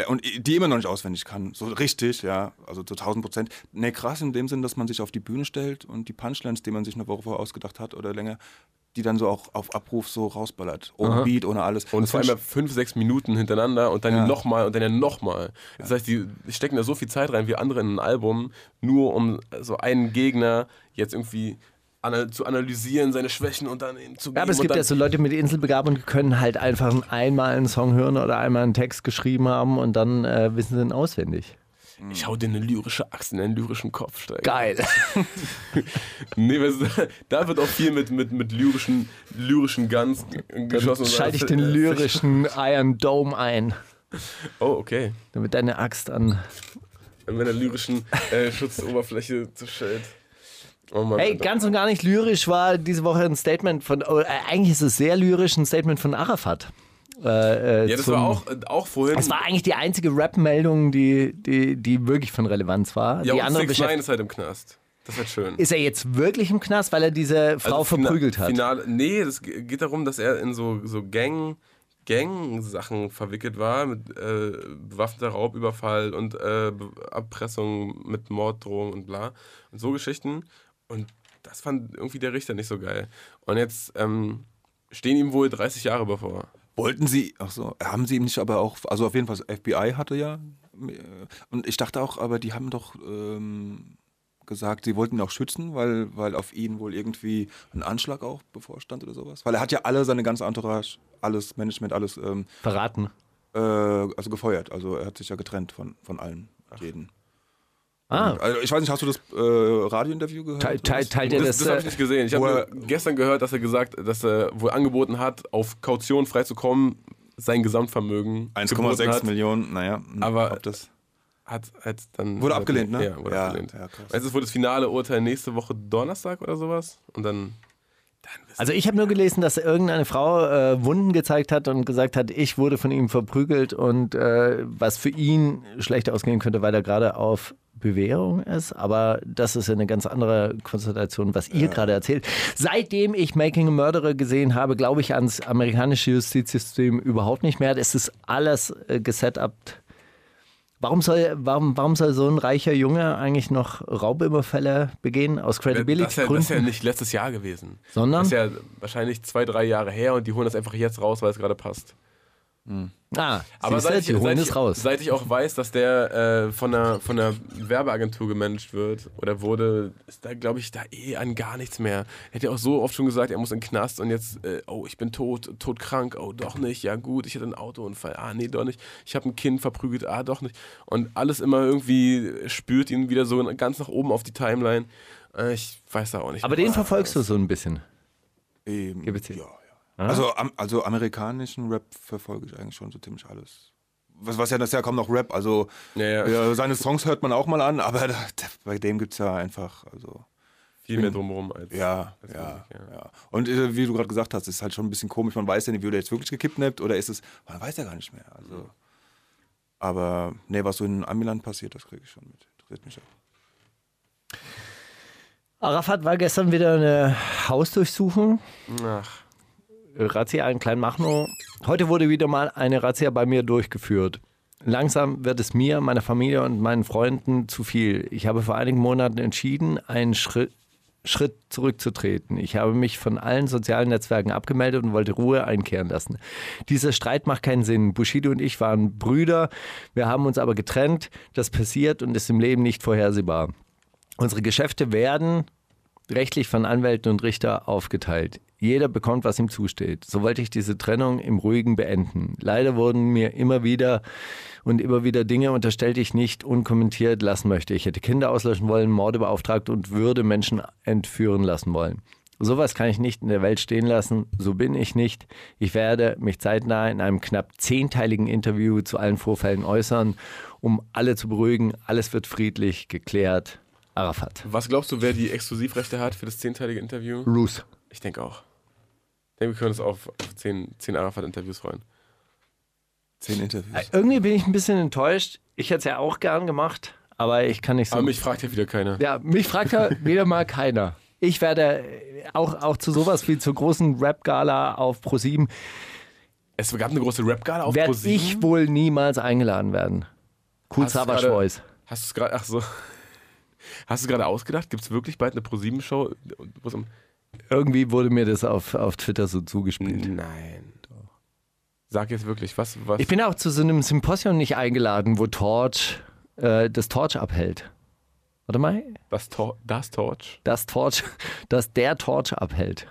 und die immer noch nicht auswendig kann. So richtig, ja, also zu 1000 Prozent. Nee, krass in dem Sinn, dass man sich auf die Bühne stellt und die Punchlines, die man sich eine Woche vorher ausgedacht hat oder länger, die dann so auch auf Abruf so rausballert. Ohne Beat, ohne alles. Und Das vor find allem fünf, sechs Minuten hintereinander und dann Ja. nochmal und dann ja nochmal. Das heißt, die stecken da so viel Zeit rein wie andere in ein Album, nur um so einen Gegner jetzt irgendwie ana zu analysieren, seine Schwächen und dann eben zu Ja, aber es geben gibt und ja so Leute mit Inselbegabung, die können halt einfach einmal einen Song hören oder einmal einen Text geschrieben haben und dann äh, wissen sie ihn auswendig. Dann, ich hau dir eine lyrische Axt in deinen lyrischen Kopf. Steiger. Geil. Nee, weißt du, da wird auch viel mit, mit, mit lyrischen, lyrischen Guns geschossen. und Schalte ich den lyrischen Iron Dome ein, Oh, okay. damit deine Axt an. An meiner lyrischen äh, Schutzoberfläche zu Schild. Oh Mann, Hey, Alter. ganz und gar nicht lyrisch war diese Woche ein Statement von, äh, eigentlich ist es sehr lyrisch, ein Statement von Arafat. Äh, äh, Ja, das zum- war auch, äh, auch vorhin. Das war eigentlich die einzige Rap-Meldung, die, die, die wirklich von Relevanz war. ja, die andere 6 beschäftigt- 9 ist halt im Knast. Das wird schön. Ist er jetzt wirklich im Knast, weil er diese Frau Also verprügelt hat? Finale, nee, es ge- geht darum, dass er in so, so Gang, Gang-Sachen verwickelt war, mit äh, bewaffneter Raubüberfall und äh, Erpressung mit Morddrohung und bla. Und so Geschichten. Und das fand irgendwie der Richter nicht so geil. Und jetzt ähm, stehen ihm wohl 30 Jahre bevor. Wollten Sie, ach so, haben Sie ihm nicht aber auch, also auf jeden Fall, das FBI hatte ja, äh, und ich dachte auch, aber die haben doch ähm, gesagt, sie wollten ihn auch schützen, weil, weil auf ihn wohl irgendwie ein Anschlag auch bevorstand oder sowas. Weil er hat ja alle seine ganze Entourage, alles Management, alles ähm, Verraten. äh, also gefeuert. Also er hat sich ja getrennt von, von allen, jeden. Ah. Also ich weiß nicht, hast du das äh, Radiointerview gehört? Teil, teil, teilt ihr Das, das? das habe ich äh, nicht gesehen. Ich habe gestern gehört, dass er gesagt, dass er wohl angeboten hat, auf Kaution freizukommen, sein Gesamtvermögen geboten 1,6 hat, Millionen, naja. Aber- ob das hat, hat dann Wurde abgelehnt, ne? Ja, wurde Ja, abgelehnt. ja, krass. Jetzt ist wohl das finale Urteil nächste Woche Donnerstag oder sowas und dann Also ich habe nur gelesen, dass irgendeine Frau äh, Wunden gezeigt hat und gesagt hat, ich wurde von ihm verprügelt und äh, was für ihn schlecht ausgehen könnte, weil er gerade auf Bewährung ist. Aber das ist ja eine ganz andere Konstellation, was ihr gerade erzählt. Seitdem ich Making a Murderer gesehen habe, glaube ich ans amerikanische Justizsystem überhaupt nicht mehr. Es ist alles äh, gesetupt. Warum soll, warum, warum soll so ein reicher Junge eigentlich noch Raubüberfälle begehen? Aus das ist, ja, das ist ja nicht letztes Jahr gewesen. Sondern? Das ist ja wahrscheinlich zwei, drei Jahre her und die holen das einfach jetzt raus, weil es gerade passt. Ah, Aber seit ich, die holen seit, ich, raus. seit ich auch weiß, dass der äh, von, einer, von einer Werbeagentur gemanagt wird oder wurde, ist da, glaube ich, da eh an gar nichts mehr. Er hat ja auch so oft schon gesagt, er muss in den Knast und jetzt, äh, oh, ich bin tot, todkrank, oh, doch nicht, ja gut, ich hatte einen Autounfall, ah, nee, doch nicht, ich habe ein Kind verprügelt, ah, doch nicht. Und alles immer irgendwie spürt ihn wieder so ganz nach oben auf die Timeline. Äh, ich weiß da auch nicht. Aber den verfolgst du so ein bisschen. eben, ja. Also, am, also amerikanischen Rap verfolge ich eigentlich schon so ziemlich alles. Was, was ja das ja kaum noch Rap, also Ja, ja. ja, seine Songs hört man auch mal an, aber da, da, bei dem gibt es ja einfach, also viel mehr drumherum als. ja, als ja, Musik, ja, Und äh, wie du gerade gesagt hast, ist halt schon ein bisschen komisch, man weiß ja nicht, wurde er jetzt wirklich gekidnappt oder ist es, man weiß ja gar nicht mehr. Also, aber nee, was so in Amiland passiert, das kriege ich schon mit. Interessiert mich auch. Arafat war gestern wieder eine Hausdurchsuchung. Ach, Razzia in Kleinmachnow. Heute wurde wieder mal eine Razzia bei mir durchgeführt. Langsam wird es mir, meiner Familie und meinen Freunden zu viel. Ich habe vor einigen Monaten entschieden, einen Schritt, Schritt zurückzutreten. Ich habe mich von allen sozialen Netzwerken abgemeldet und wollte Ruhe einkehren lassen. Dieser Streit macht keinen Sinn. Bushido und ich waren Brüder. Wir haben uns aber getrennt. Das passiert und ist im Leben nicht vorhersehbar. Unsere Geschäfte werden rechtlich von Anwälten und Richter aufgeteilt. Jeder bekommt, was ihm zusteht. So wollte ich diese Trennung im Ruhigen beenden. Leider wurden mir immer wieder und immer wieder Dinge unterstellt, die ich nicht unkommentiert lassen möchte. Ich hätte Kinder auslöschen wollen, Morde beauftragt und würde Menschen entführen lassen wollen. Sowas kann ich nicht in der Welt stehen lassen. So bin ich nicht. Ich werde mich zeitnah in einem knapp zehnteiligen Interview zu allen Vorfällen äußern, um alle zu beruhigen. Alles wird friedlich geklärt. Arafat. was glaubst du, wer die Exklusivrechte hat für das zehnteilige Interview? Bruce. Ich denke auch. Denke, wir können uns auf, auf zehn, zehn Arafat-Interviews freuen. Zehn Interviews. Irgendwie bin ich ein bisschen enttäuscht. Ich hätte es ja auch gern gemacht, aber ich kann nicht so. Aber mich fragt ja wieder keiner. ja, mich fragt ja wieder mal keiner. Ich werde auch, auch zu sowas wie zur großen Rap-Gala auf ProSieben Es gab eine große Rap-Gala auf werde ProSieben. ich wohl niemals eingeladen werden. Cool Savage Voice. Hast du es gerade, ach so. Hast du es gerade ausgedacht? Gibt es wirklich bald eine ProSieben-Show? wo es um- Irgendwie wurde mir das auf, auf Twitter so zugespielt. Nein. Sag jetzt wirklich, was, was? Ich bin auch zu so einem Symposium nicht eingeladen, wo Torch äh, das Torch abhält. Warte mal, das, Tor, das Torch. das Torch, das der Torch abhält.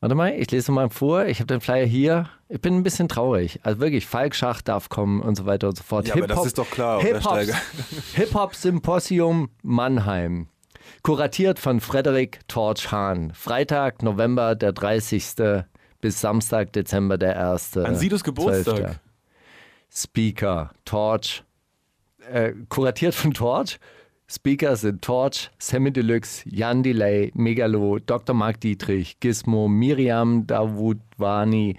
Warte mal, ich lese mal vor. Ich habe den Flyer hier. Ich bin ein bisschen traurig. Also wirklich, Falk Schach darf kommen und so weiter und so fort. Ja, aber das ist doch klar, oder, Hip-Hop Steiger? Hip-Hop Symposium Mannheim. Kuratiert von Frederik Torch Hahn. Freitag, November der 30. bis Samstag, Dezember der 1. An Sidos Geburtstag. 12.. Speaker, Torch, äh, kuratiert von Torch. Speaker sind Torch, Sammy Deluxe, Jan Delay, Megalo, Dr. Mark Dietrich, Gizmo, Miriam Davutwani,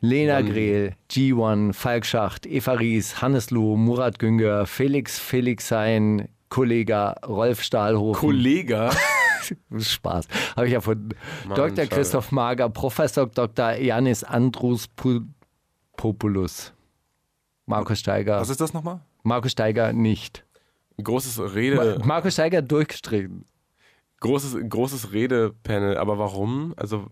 Lena Grehl, G1, Falk Schacht, Eva Ries, Hannes Loh, Murat Günger, Felix Felixein, Kollege Rolf Stahlhofen. Kollega. Spaß. Habe ich erfunden. Mann, Dr. schade. Christoph Mager, Professor Dr. Janis Andrus Pu- Populus. Markus Steiger. Was ist das nochmal? Markus Steiger nicht. Großes Rede, Markus Steiger durchgestrichen. Großes, großes Redepanel. Aber warum? Also,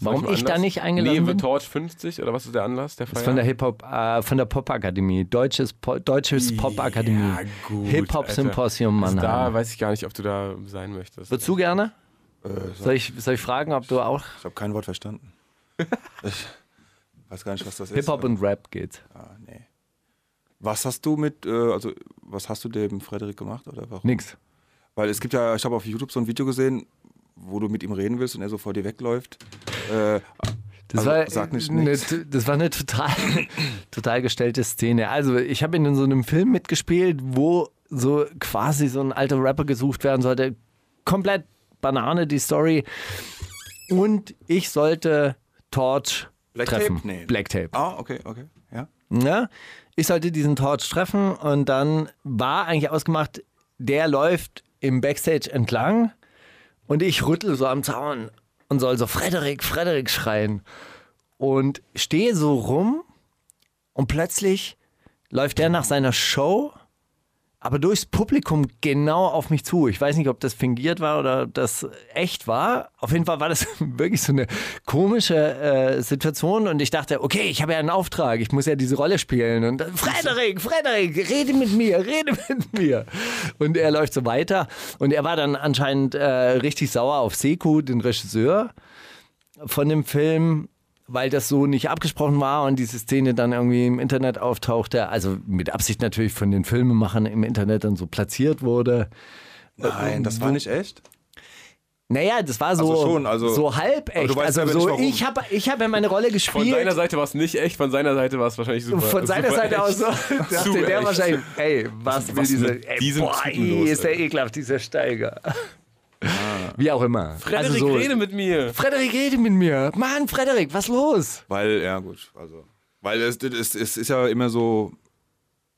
Warum welchem ich da nicht eingeladen Neben bin? Torch 50 oder was ist der Anlass? Der Das ist Feier? von der Hip-Hop, äh, von der Pop-Akademie. Deutsches, Po- Deutsches Pop-Akademie. Ja, Hip-Hop-Symposium Also da weiß ich gar nicht, ob du da sein möchtest. Würdest du gerne? Äh, Soll ich, soll ich fragen, ob du auch ich habe kein Wort verstanden. ich weiß gar nicht, was das ist. Hip-Hop und Rap geht? Ah, nee. Was hast du mit, äh, also was hast du dem Frederik gemacht oder warum? Nix. Weil es gibt ja, ich habe auf YouTube so ein Video gesehen, wo du mit ihm reden willst und er so vor dir wegläuft. Äh, Das, also, war, eine, das war eine total, total gestellte Szene. Also ich habe in so einem Film mitgespielt, wo so quasi so ein alter Rapper gesucht werden sollte. Komplett Banane, die Story. Und ich sollte Torch Black treffen. Tape? Nee. Black Tape. Ah, okay, okay, ja. Ja, ich sollte diesen Torch treffen und dann war eigentlich ausgemacht, der läuft im Backstage entlang und ich rüttel so am Zaun und soll so Frederik, Frederik schreien und stehe so rum und plötzlich läuft der nach seiner Show, aber durchs Publikum genau auf mich zu. Ich weiß nicht, ob das fingiert war oder ob das echt war. Auf jeden Fall war das wirklich so eine komische äh, Situation und ich dachte, okay, ich habe ja einen Auftrag, ich muss ja diese Rolle spielen und dann, Frederik, Frederik, rede mit mir, rede mit mir. Und er läuft so weiter und er war dann anscheinend äh, richtig sauer auf Seku, den Regisseur von dem Film, weil das so nicht abgesprochen war und diese Szene dann irgendwie im Internet auftauchte, also mit Absicht natürlich von den Filmemachern im Internet dann so platziert wurde. Nein, das war nicht echt. Naja, das war so, Also schon, also- so halb echt. Also so, warum. ich habe ich hab ja meine Rolle Von gespielt. deiner Seite war es nicht echt, von seiner Seite war es wahrscheinlich super. Von seiner super Seite echt. aus so, dachte der echt. wahrscheinlich, ey, was will was dieser, mit ey, boah, ey, ist der ekelhaft, dieser Steiger. Wie auch immer. Frederik, also so, rede mit mir. Frederik, rede mit mir. Mann, Frederik, was los? Weil, ja gut, also. Weil es, es, es ist ja immer so,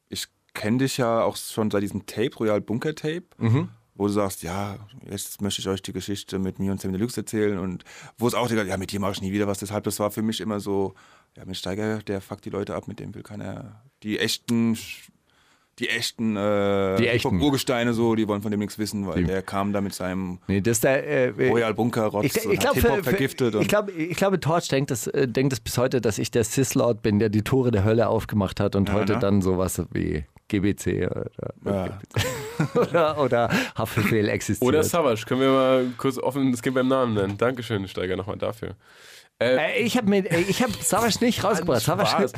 ich kenne dich ja auch schon seit diesem Tape, Royal Bunker Tape, wo du sagst, ja, jetzt möchte ich euch die Geschichte mit mir und Sam Deluxe erzählen und wo es auch, ja, mit dir mache ich nie wieder was, deshalb, das war für mich immer so, ja, mit Steiger, der fuckt die Leute ab, mit dem will keiner, die echten, die echten, äh, Die echten. Urgesteine so, die wollen von dem nichts wissen, weil Die- der kam da mit seinem Nee, das ist der, äh, Royal Bunker Rotz Ich, und ich hat glaube, Hip-Hop vergiftet. ich, glaube, ich glaube, Torch denkt das, äh, denkt das bis heute, dass ich der Cis-Lord bin, der die Tore der Hölle aufgemacht hat und Ja, heute ne? dann sowas wie GBC oder, ja. oder, oder Haftbefehl existiert. Oder Savage, können wir mal kurz offen das Kind beim Namen nennen. Dankeschön, Steiger, nochmal dafür. Äh, ich habe ich hab Savage nicht rausgebracht. Spaß.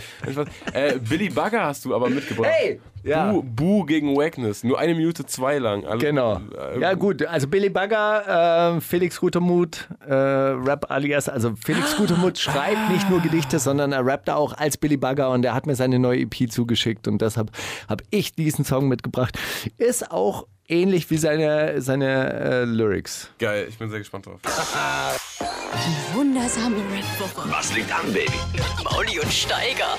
äh, Billy Bugger hast du aber mitgebracht. Hey! Ja. Bu, Bu gegen Wackness. Nur eine Minute zwei lang. Also, Genau. äh, Ja, gut. Also Billy Bagger, äh, Felix Gutermut, äh, Rap alias. Also Felix Gutermut schreibt nicht nur Gedichte, sondern er rappt auch als Billy Bagger und er hat mir seine neue EP zugeschickt und deshalb habe ich diesen Song mitgebracht. Ist auch ähnlich wie seine, seine äh, Lyrics. Geil, ich bin sehr gespannt drauf. Wundersame Red Woche. Was liegt an, Baby? Mit Mauli und Steiger.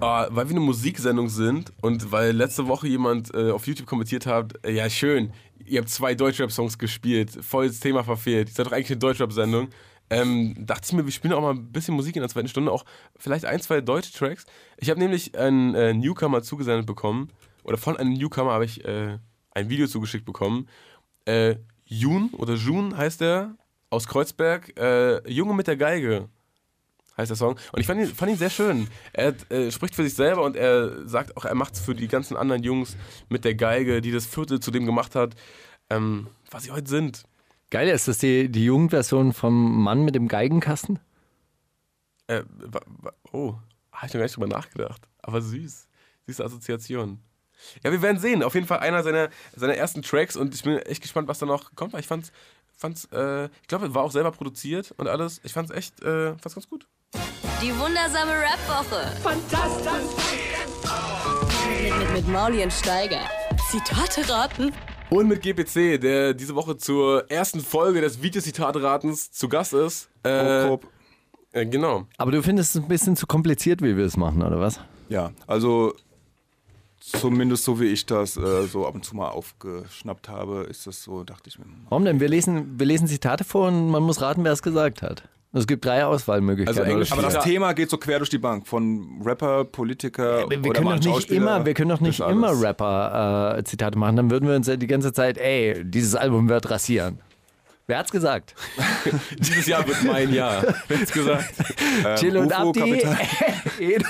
Ah, weil wir eine Musiksendung sind und weil letzte Woche jemand äh, auf YouTube kommentiert hat, äh, ja schön, ihr habt zwei Deutschrap-Songs gespielt, voll das Thema verfehlt, ihr seid doch eigentlich eine Deutschrap-Sendung. Ähm, dachte ich mir, wir spielen auch mal ein bisschen Musik in der zweiten Stunde, auch vielleicht ein, zwei deutsche Tracks. Ich habe nämlich einen äh, Newcomer zugesendet bekommen, oder von einem Newcomer habe ich äh, ein Video zugeschickt bekommen. Äh, Jun oder Jun heißt er, aus Kreuzberg, äh, Junge mit der Geige heißt der Song. Und ich fand ihn, fand ihn sehr schön. Er äh, spricht für sich selber und er sagt auch, er macht es für die ganzen anderen Jungs mit der Geige, die das Viertel zu dem gemacht hat, ähm, was sie heute sind. Geil, ist das die, die Jugendversion vom Mann mit dem Geigenkasten? Äh, oh, habe ich noch gar nicht drüber nachgedacht. Aber süß. Süße Assoziation. Ja, wir werden sehen. Auf jeden Fall einer seiner, seiner ersten Tracks und ich bin echt gespannt, was da noch kommt, weil ich fand's, fand's äh, ich glaube, war auch selber produziert und alles. Ich fand's echt, äh, fand's ganz gut. Die wundersame Rap-Woche. Fantastisch. Mit, mit, mit Mauli und Steiger. Zitate raten. Und mit GPC, der diese Woche zur ersten Folge des Videozitatratens zu Gast ist. Äh, grob. äh, genau. Aber du findest es ein bisschen zu kompliziert, wie wir es machen, oder was? Ja, also zumindest so wie ich das äh, so ab und zu mal aufgeschnappt habe, ist das so, dachte ich mir. Warum denn? Wir lesen, wir lesen Zitate vor und man muss raten, wer es gesagt hat. Es gibt drei Auswahlmöglichkeiten. Also Englisch- Aber das Thema geht so quer durch die Bank. Von Rapper, Politiker wir, wir oder können doch nicht immer, wir können doch nicht immer Rapper-Zitate machen. Dann würden wir uns ja die ganze Zeit, ey, dieses Album wird rasieren. Wer hat's gesagt? Dieses Jahr wird mein Jahr. Wer hat's gesagt? Chill und UFO, Abdi. Edo,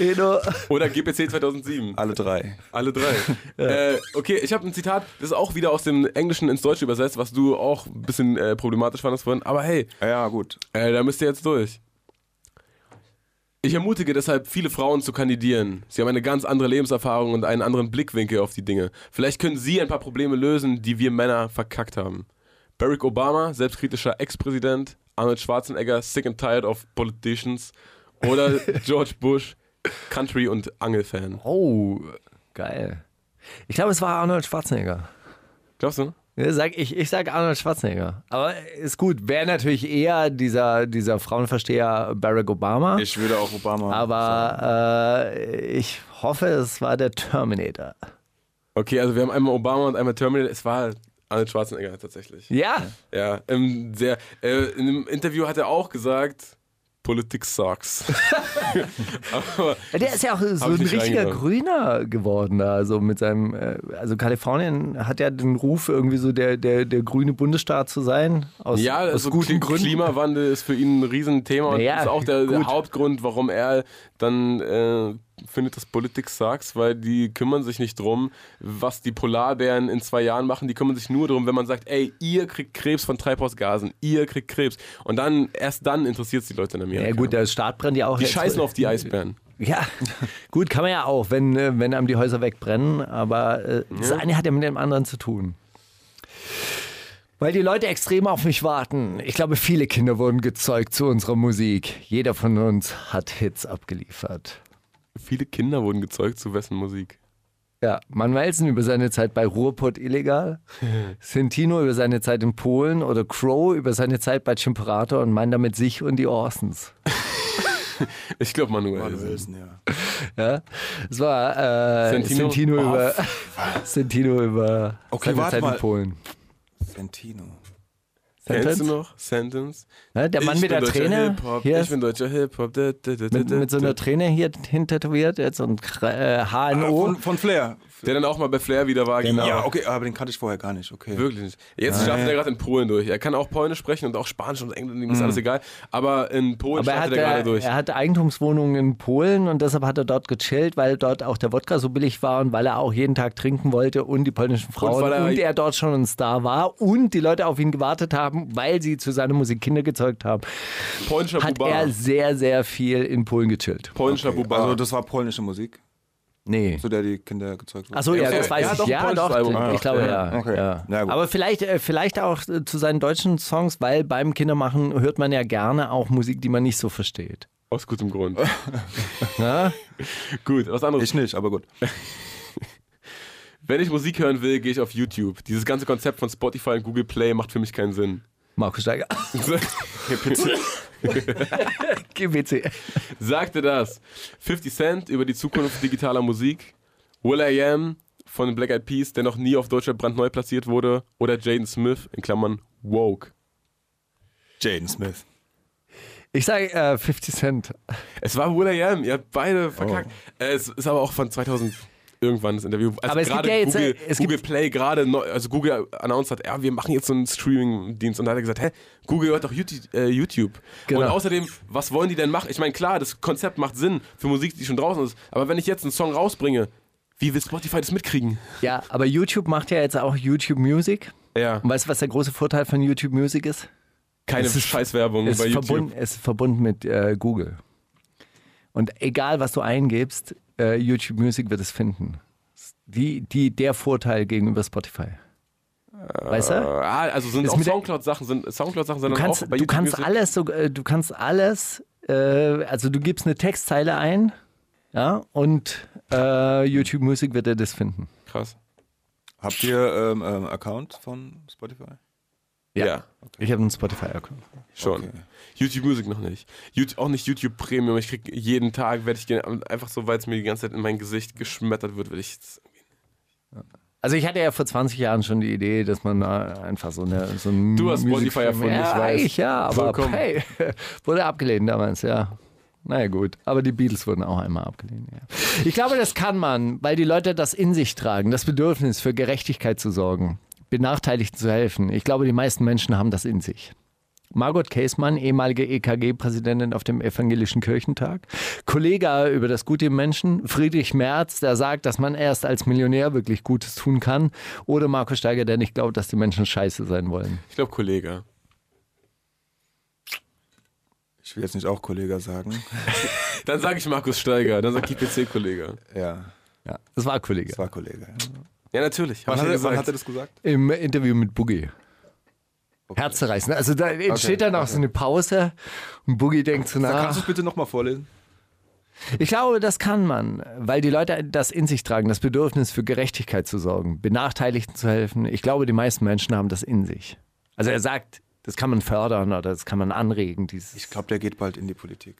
Edo. Oder GPC 2007. Alle drei. Alle drei. äh, okay, ich habe ein Zitat, das ist auch wieder aus dem Englischen ins Deutsche übersetzt, was du auch ein bisschen äh, problematisch fandest vorhin. Aber hey, Ja, ja, gut. äh, da müsst ihr jetzt durch. Ich ermutige deshalb viele Frauen zu kandidieren. Sie haben eine ganz andere Lebenserfahrung und einen anderen Blickwinkel auf die Dinge. Vielleicht können Sie ein paar Probleme lösen, die wir Männer verkackt haben. Barack Obama, selbstkritischer Ex-Präsident, Arnold Schwarzenegger, sick and tired of politicians oder George Bush, Country- und Angelfan. Oh, geil. Ich glaube, es war Arnold Schwarzenegger. Glaubst du? Ja, Sag, ich, ich sag Arnold Schwarzenegger. Aber ist gut. Wäre natürlich eher dieser, dieser Frauenversteher Barack Obama. Ich würde auch Obama. aber äh, ich hoffe, es war der Terminator. Okay, also wir haben einmal Obama und einmal Terminator. Es war Arnold Schwarzenegger tatsächlich. Ja. Ja, ähm, sehr, äh, in einem Interview hat er auch gesagt, Politik sucks. Der ist ja auch so ein richtiger. Grüner geworden da, so mit seinem, äh, also Kalifornien hat ja den Ruf, irgendwie so der, der, der grüne Bundesstaat zu sein. Aus, ja, aus also guten Gründen. Klimawandel ist für ihn ein Riesenthema und Naja, ist auch der, der. Hauptgrund, warum er dann äh, findet, dass Politik sucks, weil die kümmern sich nicht drum, was die Polarbären in zwei Jahren machen. Die kümmern sich nur darum, wenn man sagt, ey, ihr kriegt Krebs von Treibhausgasen, ihr kriegt Krebs. Und dann, erst dann interessiert es die Leute in Amerika. Ja gut, der Staat brennt ja auch. die scheißen auf die Eisbären. Ja, gut, kann man ja auch, wenn, äh, wenn einem die Häuser wegbrennen, aber äh, das eine hat ja mit dem anderen zu tun. Weil die Leute extrem auf mich warten. Ich glaube, viele Kinder wurden gezeugt zu unserer Musik. Jeder von uns hat Hits abgeliefert. Viele Kinder wurden gezeugt zu wessen Musik. Ja, Manuelsen über seine Zeit bei Ruhrpott illegal, Sentino über seine Zeit in Polen oder Crow über seine Zeit bei Chimperator und meint damit sich und die Orsons. Ich glaube Manuel. Manuelsen, ja. Ja, es war äh, Sentino? Sentino, Oh, über Sentino über Okay, seine Zeit mal. in Polen. Sentino. Kennst du Sentence? noch? Sentence? Ja, der Mann ich mit bin der deutscher Träne, Hip-Hop, hier ich bin deutscher Hip-Hop. mit, mit so einer Träne hier hin tätowiert, jetzt und äh, HNO. Von, von Flair. Der dann auch mal bei Flair wieder war. Genau. Ja, okay, aber den kannte ich vorher gar nicht. Okay. Wirklich nicht. Jetzt startet er gerade in Polen durch. Er kann auch Polnisch sprechen und auch Spanisch und Englisch, ihm ist alles egal. Aber in Polen Aber er hat, startet er gerade äh, durch. er hat Eigentumswohnungen in Polen und deshalb hat er dort gechillt, weil dort auch der Wodka so billig war und weil er auch jeden Tag trinken wollte und die polnischen Frauen und, weil er- er dort schon ein Star war und die Leute auf ihn gewartet haben, weil sie zu seiner Musik Kinder gezeugt haben, Polnischer hat Bubar. er sehr, sehr viel in Polen gechillt. Polnischer Okay. Bubar. Also das war polnische Musik, Nee. zu der die Kinder gezeugt wurden. Achso, ja, das weiß ich. Ja, doch. Album ich gemacht, glaube, ja. ja. Okay. ja. Na gut. Aber vielleicht, äh, vielleicht auch äh, zu seinen deutschen Songs, weil beim Kindermachen hört man ja gerne auch Musik, die man nicht so versteht. Aus gutem Grund. Ja? Gut, was anderes. Ich nicht, aber gut. Wenn ich Musik hören will, gehe ich auf YouTube. Dieses ganze Konzept von Spotify und Google Play macht für mich keinen Sinn. Markus Steiger. GBC. Sagte das 50 Cent über die Zukunft digitaler Musik, Will I Am von den Black Eyed Peas, der noch nie auf Deutschland brandneu platziert wurde, oder Jaden Smith in Klammern Woke. Jaden Smith. Ich sage äh, 50 Cent. Es war Will I Am, ihr habt beide verkackt. Äh, Es ist aber auch von 2000 irgendwann das Interview. Also Aber es gibt ja jetzt, Google, äh, es Google gibt- Play gerade, neu- also Google announced hat, ja, wir machen jetzt so einen Streaming-Dienst und da hat er gesagt, hä, Google hört doch YouTube. Äh, YouTube. Genau. Und außerdem, was wollen die denn machen? Ich meine, klar, das Konzept macht Sinn für Musik, die schon draußen ist, aber wenn ich jetzt einen Song rausbringe, wie will Spotify das mitkriegen? Ja, aber YouTube macht ja jetzt auch YouTube Music. Ja, Und weißt du, was der große Vorteil von YouTube Music ist? keine Es ist- Scheißwerbung Es bei ist, YouTube. verbunden, es ist verbunden mit äh, Google. Und egal, was du eingibst, äh, YouTube Music wird es finden. Die, die, der Vorteil gegenüber Spotify. Weißt du? Ah, also sind Ist auch Soundcloud-Sachen, sind Soundcloud-Sachen sind Du kannst, auch bei du YouTube kannst Music? alles, so, äh, du kannst alles, äh, also du gibst eine Textzeile ein, ja, und äh, YouTube Music wird er das finden. Krass. Habt ihr ähm, ähm, Account von Spotify? Ja, Ich habe einen Spotify-Account. schon. Okay. YouTube Music noch nicht. YouTube, auch nicht YouTube Premium. Ich krieg jeden Tag, werde ich einfach so, weil es mir die ganze Zeit in mein Gesicht geschmettert wird, werde ich jetzt Also ich hatte ja vor 20 Jahren schon die Idee, dass man da einfach so eine so ein Du hast Spotify erfunden, ja, ich weiß. Ich, ja, aber Vollkommen. hey, wurde abgelehnt damals, ja. Naja gut, aber die Beatles wurden auch einmal abgelehnt. Ja. Ich glaube, das kann man, weil die Leute das in sich tragen, das Bedürfnis für Gerechtigkeit zu sorgen, Benachteiligten zu helfen. Ich glaube, die meisten Menschen haben das in sich. Margot Käßmann, ehemalige EKG-Präsidentin auf dem Evangelischen Kirchentag. Kollege über das Gute im Menschen. Friedrich Merz, der sagt, dass man erst als Millionär wirklich Gutes tun kann. Oder Markus Steiger, der nicht glaubt, dass die Menschen scheiße sein wollen. Ich glaube, Kollege. Ich will jetzt nicht auch Kollege sagen. Dann sage ich Markus Steiger, dann sagt die PC-Kollege. Ja, Ja, das war Kollege. das war Kollege. Ja. Ja, natürlich. Wann, hat er, wann hat er das gesagt? Im Interview mit Boogie. Herzzerreißend. Also da entsteht dann auch so eine Pause und Boogie denkt so nach. kannst du es bitte nochmal vorlesen? Ich glaube, das kann man, weil die Leute das in sich tragen, das Bedürfnis für Gerechtigkeit zu sorgen, Benachteiligten zu helfen. Ich glaube, die meisten Menschen haben das in sich. Also er sagt, das kann man fördern oder das kann man anregen. Dieses Ich glaube, der geht bald in die Politik.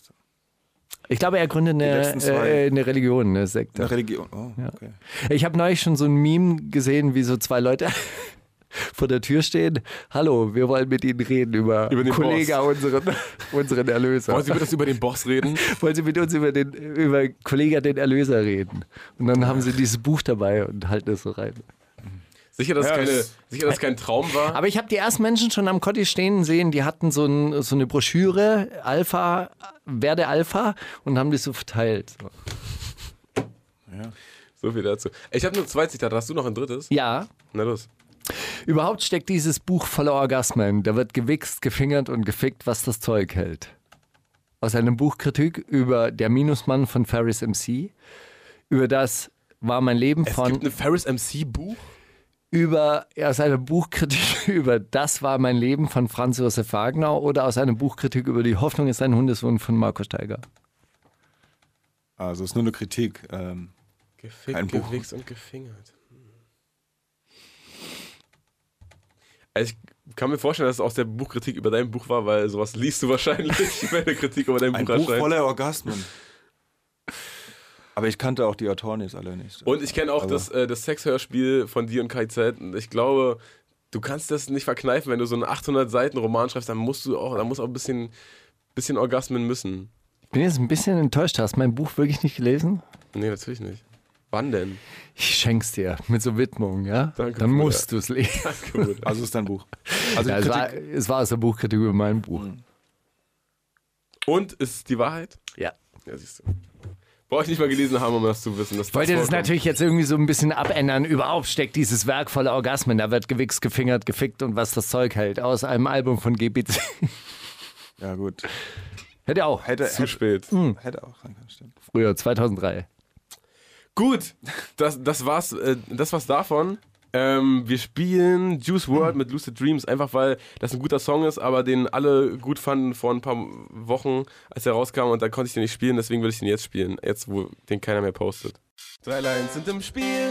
Ich glaube, er gründet eine, äh, eine Religion, eine Sekte. Eine Religion. Oh, okay. Ich habe neulich schon so ein Meme gesehen, wie so zwei Leute vor der Tür stehen. Hallo, wir wollen mit Ihnen reden über, Über den Kollege, unseren, unseren Erlöser. Wollen Sie mit uns über den Boss reden? Wollen Sie mit uns über den über Kollege den Erlöser reden? Und dann haben sie dieses Buch dabei und halten es so rein. Sicher, dass, Ja, keine, das- sicher, dass kein Traum war. Aber ich habe die ersten Menschen schon am Kotti stehen sehen, die hatten so, ein, so eine Broschüre, Alpha, werde Alpha, und haben die so verteilt. So. So viel dazu. Ich habe nur zwei Zitate. Hast du noch ein drittes? Ja, Na los. überhaupt steckt dieses Buch voller Orgasmen. Da wird gewichst, gefingert und gefickt, was das Zeug hält. Aus einem Buchkritik über Der Minusmann von Ferris MC, über das war mein Leben Es von gibt ein Ferris MC Buch. Über aus einer Buchkritik über Das war mein Leben von Franz Josef Wagner oder aus einer Buchkritik über Die Hoffnung ist ein Hundesohn von Marco Steiger. Also es ist nur eine Kritik. Ähm, Gefickt, Ein Buch. gewichst und gefingert. Also ich kann mir vorstellen, dass es aus der Buchkritik über dein Buch war, weil sowas liest du wahrscheinlich, wenn eine Kritik über dein ein Buch Buch erscheint. voller Orgasmen. Aber ich kannte auch die Autoren jetzt alle nicht. Und ich kenne auch Also- das, äh, das Sexhörspiel von dir und KZ. Und ich glaube, du kannst das nicht verkneifen, wenn du so einen 800 Seiten Roman schreibst, dann musst du auch, dann muss auch ein bisschen, bisschen Orgasmen müssen. Ich bin jetzt ein bisschen enttäuscht. Hast du mein Buch wirklich nicht gelesen? Nee, natürlich nicht. Wann denn? Ich schenk's dir mit so Widmung, ja? Danke, Dann Bruder. musst du es lesen. Gut. Also es ist dein Buch. Also Ja, es, war, es war aus der Buchkritik über mein Buch. Und ist es die Wahrheit? Ja. Ja, siehst du. Brauche ich nicht mal gelesen haben, um das zu wissen. dass Ich wollte das vorkommt. natürlich jetzt irgendwie so ein bisschen abändern. Überhaupt steckt dieses Werk voller Orgasmen. Da wird gewichst, gefingert, gefickt und was das Zeug hält. Aus einem Album von GBC. ja gut. Hätte auch. Hätte, Zu hätte, spät. hätte auch sein können, stimmt. Früher, 2003. Gut, das, das, war's, äh, das war's davon. Ähm, wir spielen Juice World mit Lucid Dreams, einfach weil das ein guter Song ist, aber den alle gut fanden vor ein paar Wochen, als er rauskam und da konnte ich den nicht spielen, deswegen will ich den jetzt spielen, jetzt wo den keiner mehr postet. Drei Lines sind im Spiel,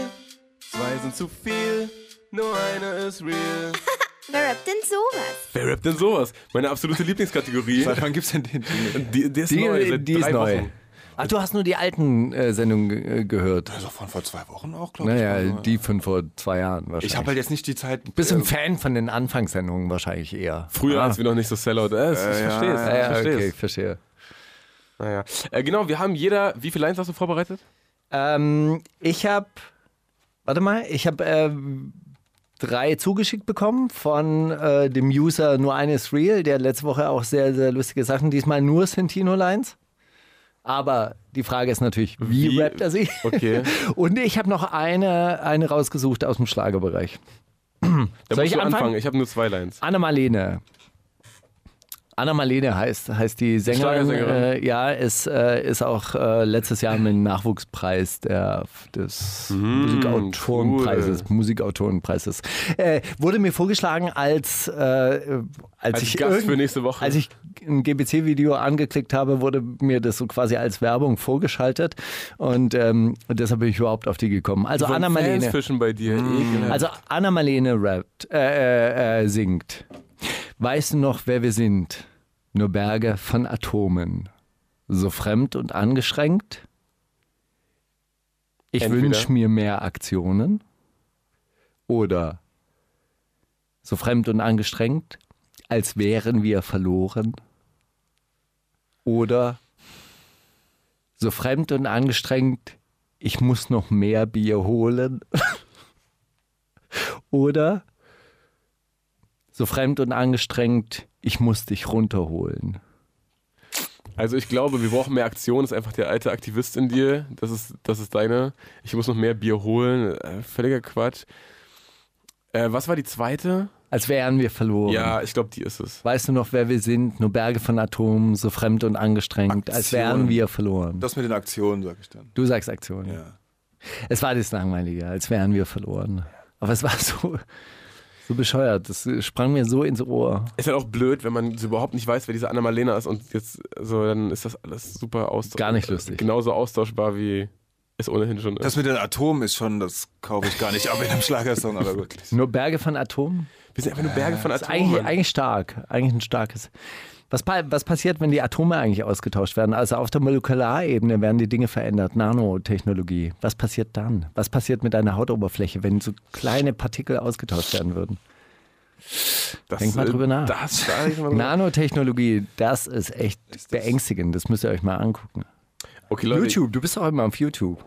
zwei sind zu viel, nur eine ist real. Wer rappt denn sowas? Wer rappt denn sowas? Meine absolute Lieblingskategorie. Seit wann gibt's denn den? Die, die ist Die, neu, seit die drei ist neu. Wochen. Ach, du hast nur die alten äh, Sendungen ge- gehört. Also von vor zwei Wochen auch, glaube ich. Naja, Also, die von vor zwei Jahren wahrscheinlich. Ich habe halt jetzt nicht die Zeit. Bist du äh, ein Fan von den Anfangssendungen wahrscheinlich eher? Früher, ah. als wir noch nicht so Sellout. Äh, ich Äh, ja, verstehe es. Ja, ich ja, verstehe okay, es. verstehe. Naja. Äh, genau, wir haben jeder, wie viele Lines hast du vorbereitet? Ähm, ich habe, warte mal, ich habe ähm, drei zugeschickt bekommen von äh, dem User Nur eines Real, der letzte Woche auch sehr, sehr lustige Sachen, diesmal nur Sentino-Lines. Aber die Frage ist natürlich, wie, Wie? rappt er sie? Okay. Und ich habe noch eine, eine rausgesucht aus dem Schlagerbereich. Da Soll ich anfangen? anfangen? Ich habe nur zwei Lines. Anna Marlene. Anna Marlene heißt, heißt die Sängerin. Äh, ja, ist, äh, ist auch äh, letztes Jahr mit dem Nachwuchspreis der, des Musikautorenpreises. Mhm, cool. Musikautorenpreises. Äh, wurde mir vorgeschlagen als, äh, als, Als ich Gast für nächste Woche. Als ich ein GBC-Video angeklickt habe, wurde mir das so quasi als Werbung vorgeschaltet. Und ähm, deshalb bin ich überhaupt auf die gekommen. Also Anna Marlene. bei dir. Ekelhaft. Also Anna Marlene rappt, äh, singt. Weißt du noch, wer wir sind? Nur Berge von Atomen. So fremd und angeschränkt? Ich Entweder- wünsch mir mehr Aktionen. Oder so fremd und angestrengt, als wären wir verloren. Oder so fremd und angestrengt, ich muss noch mehr Bier holen. Oder so fremd und angestrengt, ich muss dich runterholen. Also ich glaube, wir brauchen mehr Aktion. Das ist einfach der alte Aktivist in dir. Das ist, das ist deine. Ich muss noch mehr Bier holen. Äh, völliger Quatsch. Äh, was war die zweite? Als wären wir verloren. Ja, ich glaube, die ist es. Weißt du noch, wer wir sind? Nur Berge von Atomen, so fremd und angestrengt, als Aktion. wären wir verloren. Das mit den Aktionen, sag ich dann. du sagst Aktion. Ja. Es war das Langweilige, als wären wir verloren. Aber es war so, so bescheuert. Das sprang mir so ins Ohr. Ist halt auch blöd, wenn man so überhaupt nicht weiß, wer diese Anna-Malena ist und jetzt so, dann ist das alles super austauschbar. Gar nicht lustig. Genauso austauschbar, wie es ohnehin schon ist. Das mit den Atomen ist schon, das kaufe ich gar nicht ab in einem Schlagersong, aber wirklich. Nur Berge von Atomen? Wir sind einfach nur Berge von Das ist Atomen. eigentlich, eigentlich stark. Eigentlich ein starkes. Was, was passiert, wenn die Atome eigentlich ausgetauscht werden? Also auf der Molekularebene werden die Dinge verändert. Nanotechnologie. Was passiert dann? Was passiert mit deiner Hautoberfläche, wenn so kleine Partikel ausgetauscht werden würden? das, Denk mal drüber nach. Das, da ich mal drüber- Nanotechnologie, das ist echt beängstigend. Das müsst ihr euch mal angucken. okay, Leute, YouTube, du bist auch immer auf YouTube.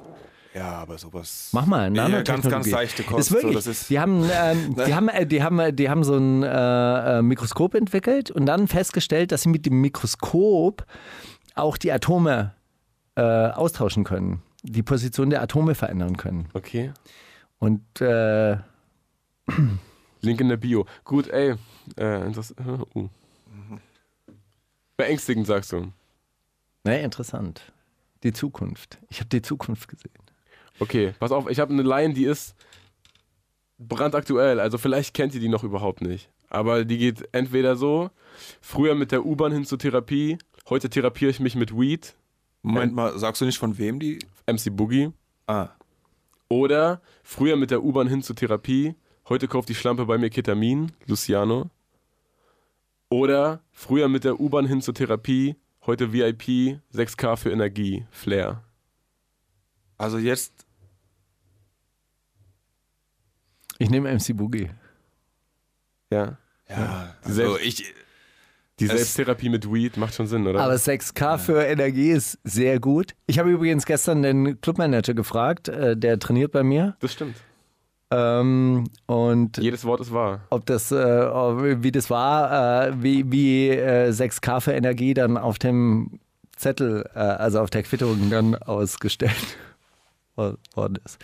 Ja, aber sowas. Mach mal, Nanotechnologie. ganz, ganz leichte Kost. Ist wirklich, so, das ist, die, haben, ähm, die, haben, äh, die, haben, äh, die haben so ein äh, äh, Mikroskop entwickelt und dann festgestellt, dass sie mit dem Mikroskop auch die Atome äh, austauschen können, die Position der Atome verändern können. okay. Und äh, Link in der Bio. Gut, ey. Äh, das, uh. Beängstigend, sagst du. ne, interessant. Die Zukunft. Ich habe die Zukunft gesehen. Okay, pass auf, ich habe eine Line, die ist brandaktuell. Also vielleicht kennt ihr die noch überhaupt nicht. Aber die geht entweder so, früher mit der U-Bahn hin zur Therapie, heute therapiere ich mich mit Weed, Moment mal, sagst du nicht von wem die? MC Boogie. Ah, Oder früher mit der U-Bahn hin zur Therapie, heute kauft die Schlampe bei mir Ketamin, Luciano. Oder früher mit der U-Bahn hin zur Therapie, heute VIP, 6K für Energie, Flair. also jetzt, Ich nehme MC Boogie. Ja. ja, Selbst- also ich, Die Selbsttherapie mit Weed macht schon Sinn, oder? Aber 6K für Energie ist sehr gut. Ich habe übrigens gestern den Clubmanager gefragt, äh, der trainiert bei mir. das stimmt. Ähm, und Jedes Wort ist wahr. ob das, äh, wie das war, äh, wie, wie äh, 6K für Energie dann auf dem Zettel, äh, also auf der Quittung dann ausgestellt worden ist.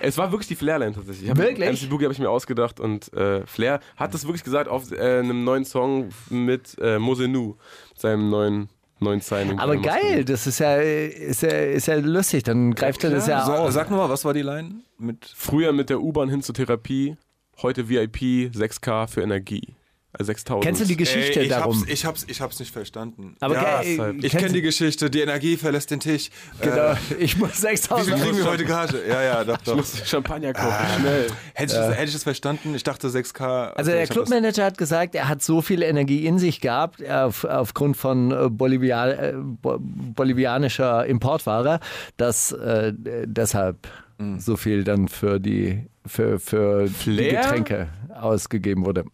Es war wirklich die Flair-Line tatsächlich. Ich hab- Wirklich? MC Boogie habe ich mir ausgedacht und äh, Flair hat das wirklich gesagt auf äh, einem neuen Song mit äh, Mose Nu, seinem neuen, neuen Signing. Aber Äh, geil, das ist ja, ist ja, ist ja lustig, dann greift er das ja Sa auf. sag nochmal, was war die Line? Mit Früher mit der U-Bahn hin zur Therapie, heute VIP, 6K für Energie. Also 6000. Kennst du die Geschichte Ey, ich darum? Hab's, ich, hab's, ich hab's nicht verstanden. Aber ja, deshalb. ich kenne die Geschichte, die Energie verlässt den Tisch. Genau, Äh, ich muss wie 6000 viel kriegen wir heute Gage? Ja, ja, doch, Ich doch. muss Champagner kaufen, schnell. Hätte ich, das, hätte ich das verstanden? Ich dachte 6K. Also der ich hab das- Clubmanager hat gesagt, er hat so viel Energie in sich gehabt, äh, auf, aufgrund von äh, Bolivia, äh, bo bolivianischer Importware, dass äh, deshalb Mhm. so viel dann für die, für, für die? Getränke ausgegeben wurde.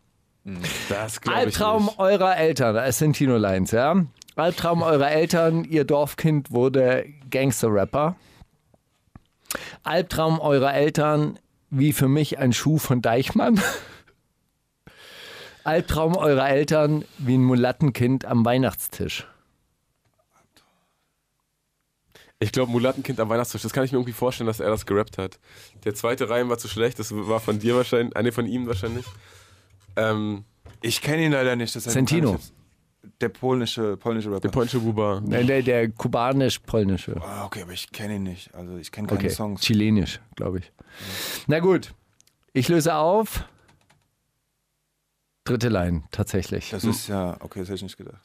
Das glaube ich Albtraum nicht. eurer Eltern, es sind Tino Lines, ja? Albtraum eurer Eltern, ihr Dorfkind wurde Gangster-Rapper. Albtraum eurer Eltern, wie für mich ein Schuh von Deichmann. Albtraum eurer Eltern, wie ein Mulattenkind am Weihnachtstisch. Ich glaube, Mulattenkind am Weihnachtstisch, das kann ich mir irgendwie vorstellen, dass er das gerappt hat. Der zweite Reim war zu schlecht, das war von dir wahrscheinlich, eine von ihm wahrscheinlich. Ähm, Ich kenne ihn leider nicht. Sentino. Der polnische, polnische Rapper. der Poncho Buba. Nein, Der, der kubanisch-polnische. ah, okay, aber ich kenne ihn nicht. Also ich kenne keine Okay, Songs. chilenisch, glaube ich. Na gut, ich löse auf. Dritte Line, tatsächlich. Das ist ja, okay, das hätte ich nicht gedacht.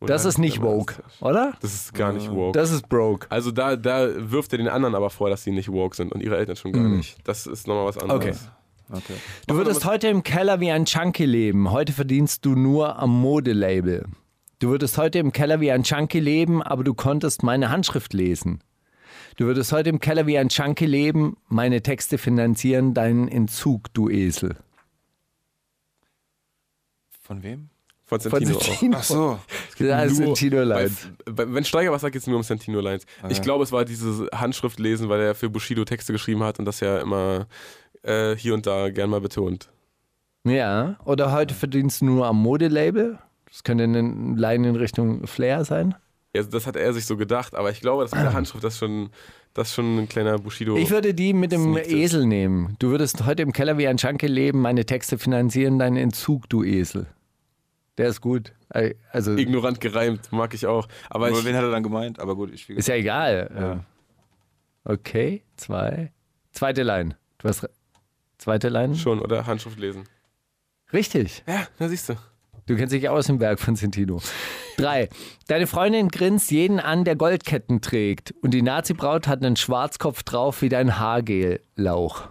Das ist nicht woke, oder? Das ist gar nicht woke. Das ist broke. also da, da wirft er den anderen aber vor, dass sie nicht woke sind und ihre Eltern schon gar nicht. Das ist nochmal was anderes. Okay. Du würdest heute im Keller wie ein Chunky leben. Heute verdienst du nur am Modelabel. Du würdest heute im Keller wie ein Chunky leben, aber du konntest meine Handschrift lesen. Du würdest heute im Keller wie ein Chunky leben, meine Texte finanzieren deinen Entzug, du Esel. Von wem? Von Von Santino auch. Santino. Ach so. Das sind Nur- Tino bei, Lines. bei, wenn Steiger was sagt, geht es nur um Santino Lines. Ich glaube, es war dieses Handschrift lesen, weil er für Bushido Texte geschrieben hat und das ja immer äh, hier und da gern mal betont. Ja, oder heute verdienst du nur am Modelabel. Das könnte eine Line in Richtung Flair sein. Ja, das hat er sich so gedacht, aber ich glaube, das mit der Handschrift, das schon, Das ist schon ein kleiner Bushido. Ich würde die mit dem. Esel nehmen. Du würdest heute im Keller wie ein Junkie leben, meine Texte finanzieren, deinen Entzug, du Esel. Der ist gut. Also Ignorant gereimt, mag ich auch. Aber Aber ich, wen hat er dann gemeint? Aber gut, ich ist ja egal. Ja. Okay, zwei. Zweite Line. Du hast zweite Line? schon, oder? Handschrift lesen. Richtig. Ja, da siehst du. Du kennst dich aus im Werk von Centino. Drei. Deine Freundin grinst jeden an, der Goldketten trägt. Und die Nazi-Braut hat einen Schwarzkopf drauf wie dein Haargel-Lauch.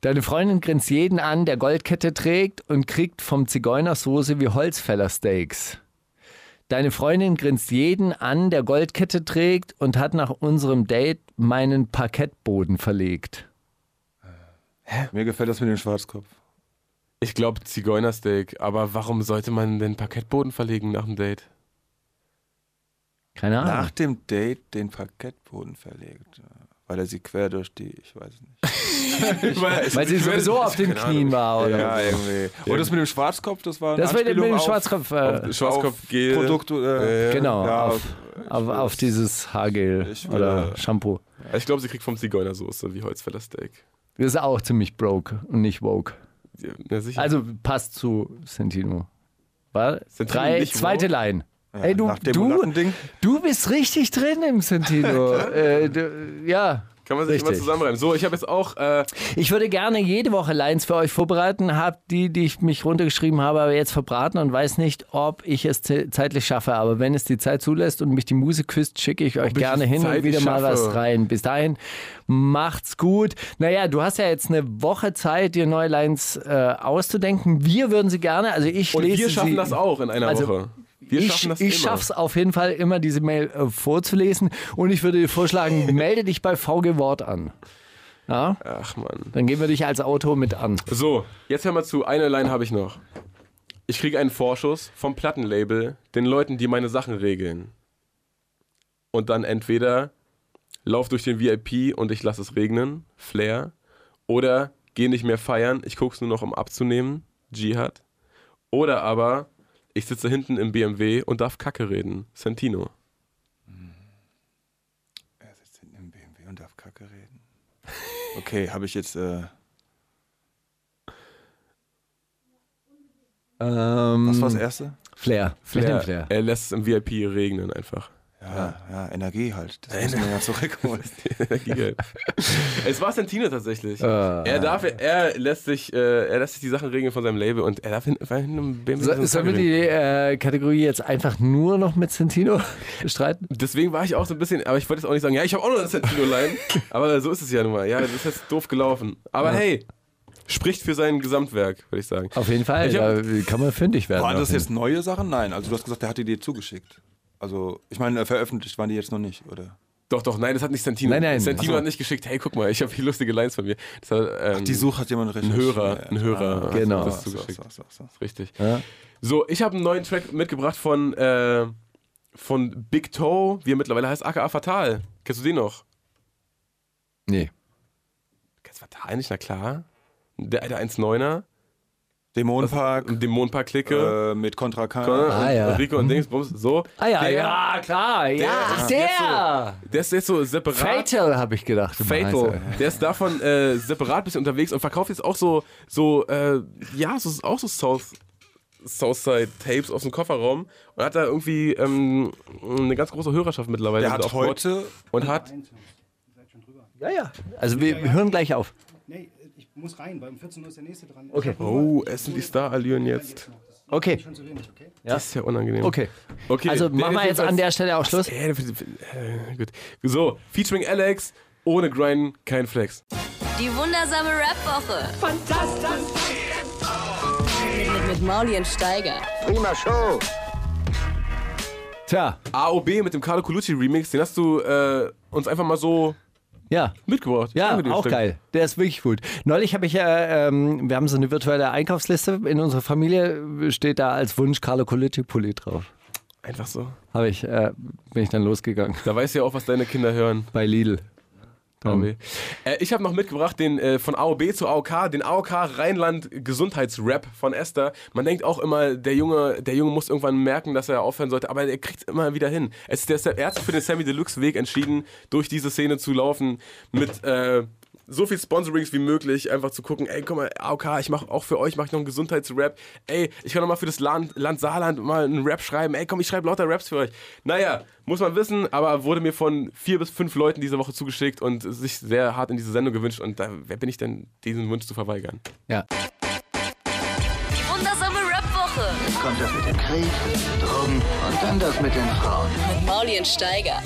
Deine Freundin grinst jeden an, der Goldkette trägt und kriegt vom Zigeuner Soße wie Holzfällersteaks. Deine Freundin grinst jeden an, der Goldkette trägt und hat nach unserem Date meinen Parkettboden verlegt. Mir gefällt das mit dem Schwarzkopf. Ich glaube Zigeunersteak, aber warum sollte man den Parkettboden verlegen nach dem Date? Keine Ahnung. Nach dem Date den Parkettboden verlegt. Weil er sie quer durch die, ich weiß nicht. Weil sie sowieso auf den Knien war, oder? Ja, irgendwie. Und das mit dem Schwarzkopf, das war eine Das war mit dem auf- Schwarzkopf. Äh, Schwarzkopfgel. Produkte. Äh, Genau, Ja, auf, auf, auf dieses Haargel Ich oder Shampoo. Ich glaube, sie kriegt vom Zigeunersoße wie Holzfällersteak. Ist auch ziemlich broke und nicht woke. Ja, sicher. Also passt zu Sentino. War Sentino drei, zweite woke? Line. ja, Ey, du, du, du bist richtig drin im Sentino. äh, du, ja. Kann man sich immer richtig. zusammenreimen. So, ich habe jetzt auch. Äh, Ich würde gerne jede Woche Lines für euch vorbereiten, hab die, die ich mich runtergeschrieben habe, aber jetzt verbraten und weiß nicht, ob ich es ze- zeitlich schaffe. Aber wenn es die Zeit zulässt und mich die Musik küsst, schicke ich euch gerne hin und wieder mal schaffe? was rein. Bis dahin, macht's gut. Naja, du hast ja jetzt eine Woche Zeit, dir neue Lines äh, auszudenken. Wir würden sie gerne, also ich und lese wir schaffen sie, das auch in einer Also, Woche. Wir ich, schaffen das ich immer. schaff's auf jeden Fall immer, diese Mail äh, vorzulesen. Und ich würde dir vorschlagen, melde dich bei VG Wort an. Ja, Ach man. dann gehen wir dich als Autor mit an. So, jetzt hör mal zu. Eine Line habe ich noch. Ich kriege einen Vorschuss vom Plattenlabel, den Leuten, die meine Sachen regeln. Und dann entweder lauf durch den VIP und ich lasse es regnen, Flair. Oder geh nicht mehr feiern, ich guck's nur noch, um abzunehmen, Jihad. Oder aber ich sitze hinten im BMW und darf Kacke reden, Santino. Er sitzt hinten im BMW und darf Kacke reden. Okay, habe ich jetzt. Äh, Ähm, was war das erste? Flair. Dem Flair. Er lässt es im VIP regnen einfach. Ja, ja, Energie halt. Das muss man ja zurückholen. Energiegeld. es war Santino tatsächlich. Ah. er darf, er lässt sich, äh, er lässt sich die Sachen regeln von seinem Label und er darf hin, hin im BMW So, so sollen wir die äh, Kategorie jetzt einfach nur noch mit Sentino bestreiten? Deswegen war ich auch so ein bisschen, aber ich wollte jetzt auch nicht sagen, ja, ich habe auch noch eine Santino-Line. aber so ist es ja nun mal. Ja, das ist jetzt doof gelaufen. Aber hey, spricht für sein Gesamtwerk, würde ich sagen. Auf jeden Fall. Ich hab- da kann man fündig werden. Waren das jetzt neue Sachen? Nein. Also, du hast gesagt, der hat die dir zugeschickt. Also, ich meine, veröffentlicht waren die jetzt noch nicht, oder? Doch, doch, nein, das hat nicht Santino. Nein, nein. Santino Ach so. hat nicht geschickt, hey, guck mal, ich habe hier lustige Lines von mir. Das hat, ähm, Die Suche hat jemand recherchiert. Hörer, ein Hörer Ah, Genau. Das so, zugeschickt. so, so, so. Richtig. Ja. So, ich habe einen neuen Track mitgebracht von, äh, von Big Toe, wie er mittlerweile heißt, aka Fatal. Kennst du den noch? Nee. Kennst du Fatal nicht? Na klar. Der, der 1,9er. Dämonenpark Dämonenpark-Clique. äh, mit Contra K. Ah, ja. Und Rico und Dingsbums. So. Ah ja, der, ja, klar. Ja, ist der. Der ist jetzt so separat. Fatal habe ich gedacht. Fatal. äh. Der ist davon äh, separat bisschen unterwegs und verkauft jetzt auch so, so äh, ja, so, auch so South, Southside Tapes aus dem Kofferraum und hat da irgendwie ähm, eine ganz große Hörerschaft mittlerweile. Der hat heute und hat Ja, ja. Also wir, wir hören gleich auf. Nee, muss rein, weil um 14 Uhr ist der nächste dran. Okay. Oh, essen die Star-Allüren jetzt. Okay. Schon zu wenig, okay? Das ist ja unangenehm. Okay. okay Also der machen wir jetzt an der Stelle auch Schluss. Äh, äh, gut. So, featuring Alex, ohne Grind, kein Flex. Die wundersame Rap-Woche. Fantastisch. Mit, mit Mauli und Steiger. Prima Show. Tja, AOB mit dem Carlo Colucci Remix, den hast du äh, uns einfach mal so ja. mitgebracht. Ja, auch Stück. geil. Der ist wirklich gut. Neulich habe ich ja, ähm, wir haben so eine virtuelle Einkaufsliste. In unserer Familie steht da als Wunsch Carlo Colucci Pulli drauf. Einfach so. Habe ich, äh, bin ich dann losgegangen Da weißt du ja auch, was deine Kinder hören. bei Lidl. AOB. Äh, ich habe noch mitgebracht den äh, von AOB zu AOK, den AOK Rheinland Gesundheitsrap von Esther. Man denkt auch immer, der Junge, der Junge muss irgendwann merken, dass er aufhören sollte, aber er kriegt es immer wieder hin. Es der, er hat sich für den Sammy Deluxe Weg entschieden, durch diese Szene zu laufen mit äh, so viel Sponsorings wie möglich, einfach zu gucken, ey, guck mal, AOK, ich mache auch für euch, mache ich noch einen Gesundheitsrap. Ey, ich kann noch mal für das Land, Land Saarland mal einen Rap schreiben. Ey, komm, ich schreibe lauter Raps für euch. Naja, muss man wissen, aber wurde mir von vier bis fünf Leuten diese Woche zugeschickt und sich sehr hart in diese Sendung gewünscht. Und da, wer bin ich denn, diesen Wunsch zu verweigern? Ja. Die wundersame Rap-Woche Jetzt kommt das mit dem Krieg, Drogen und dann das mit den Frauen. mit Mauli und Steiger.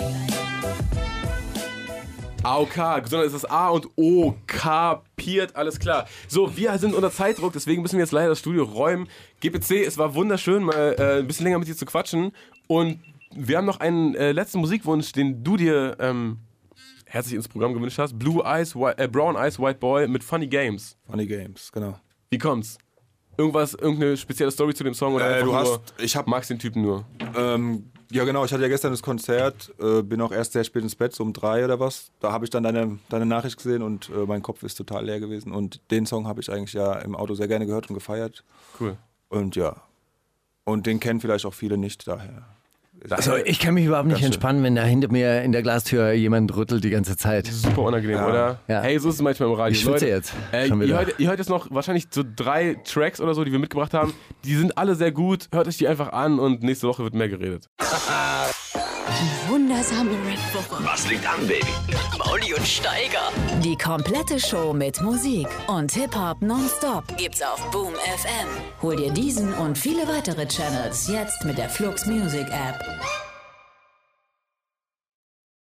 AOK, Gesundheit ist das A und O, kapiert, alles klar. So, wir sind unter Zeitdruck, deswegen müssen wir jetzt leider das Studio räumen. GPC, es war wunderschön, mal äh, ein bisschen länger mit dir zu quatschen. Und wir haben noch einen äh, letzten Musikwunsch, den du dir ähm, herzlich ins Programm gewünscht hast. Blue Eyes, White, äh, Brown Eyes, White Boy mit Funny Games. Funny Games, genau. Wie kommt's? Irgendwas, irgendeine spezielle Story zu dem Song oder Äh, einfach du nur, hast- ich hab- magst den Typen nur? Ähm, ja, genau. Ich hatte ja gestern das Konzert, äh, bin auch erst sehr spät ins Bett, so um drei oder was. Da habe ich dann deine, deine Nachricht gesehen und äh, mein Kopf ist total leer gewesen. Und den Song habe ich eigentlich ja im Auto sehr gerne gehört und gefeiert. Cool. Und ja. Und den kennen vielleicht auch viele nicht, daher. Also ich kann mich überhaupt nicht entspannen, wenn da hinter mir in der Glastür jemand rüttelt die ganze Zeit. Super unangenehm, Ja. oder? Ja. Hey, so ist es manchmal im Radio. Ich schwitze Leute, jetzt Äh, ihr, hört, ihr hört jetzt noch wahrscheinlich so drei Tracks oder so, die wir mitgebracht haben. Die sind alle sehr gut. Hört euch die einfach an und nächste Woche wird mehr geredet. Die wundersame Rap-Woche. Was liegt an, Baby? Mit Mauli und Steiger. Die komplette Show mit Musik und Hip-Hop nonstop gibt's auf Boom FM. Hol dir diesen und viele weitere Channels jetzt mit der Flux Music App.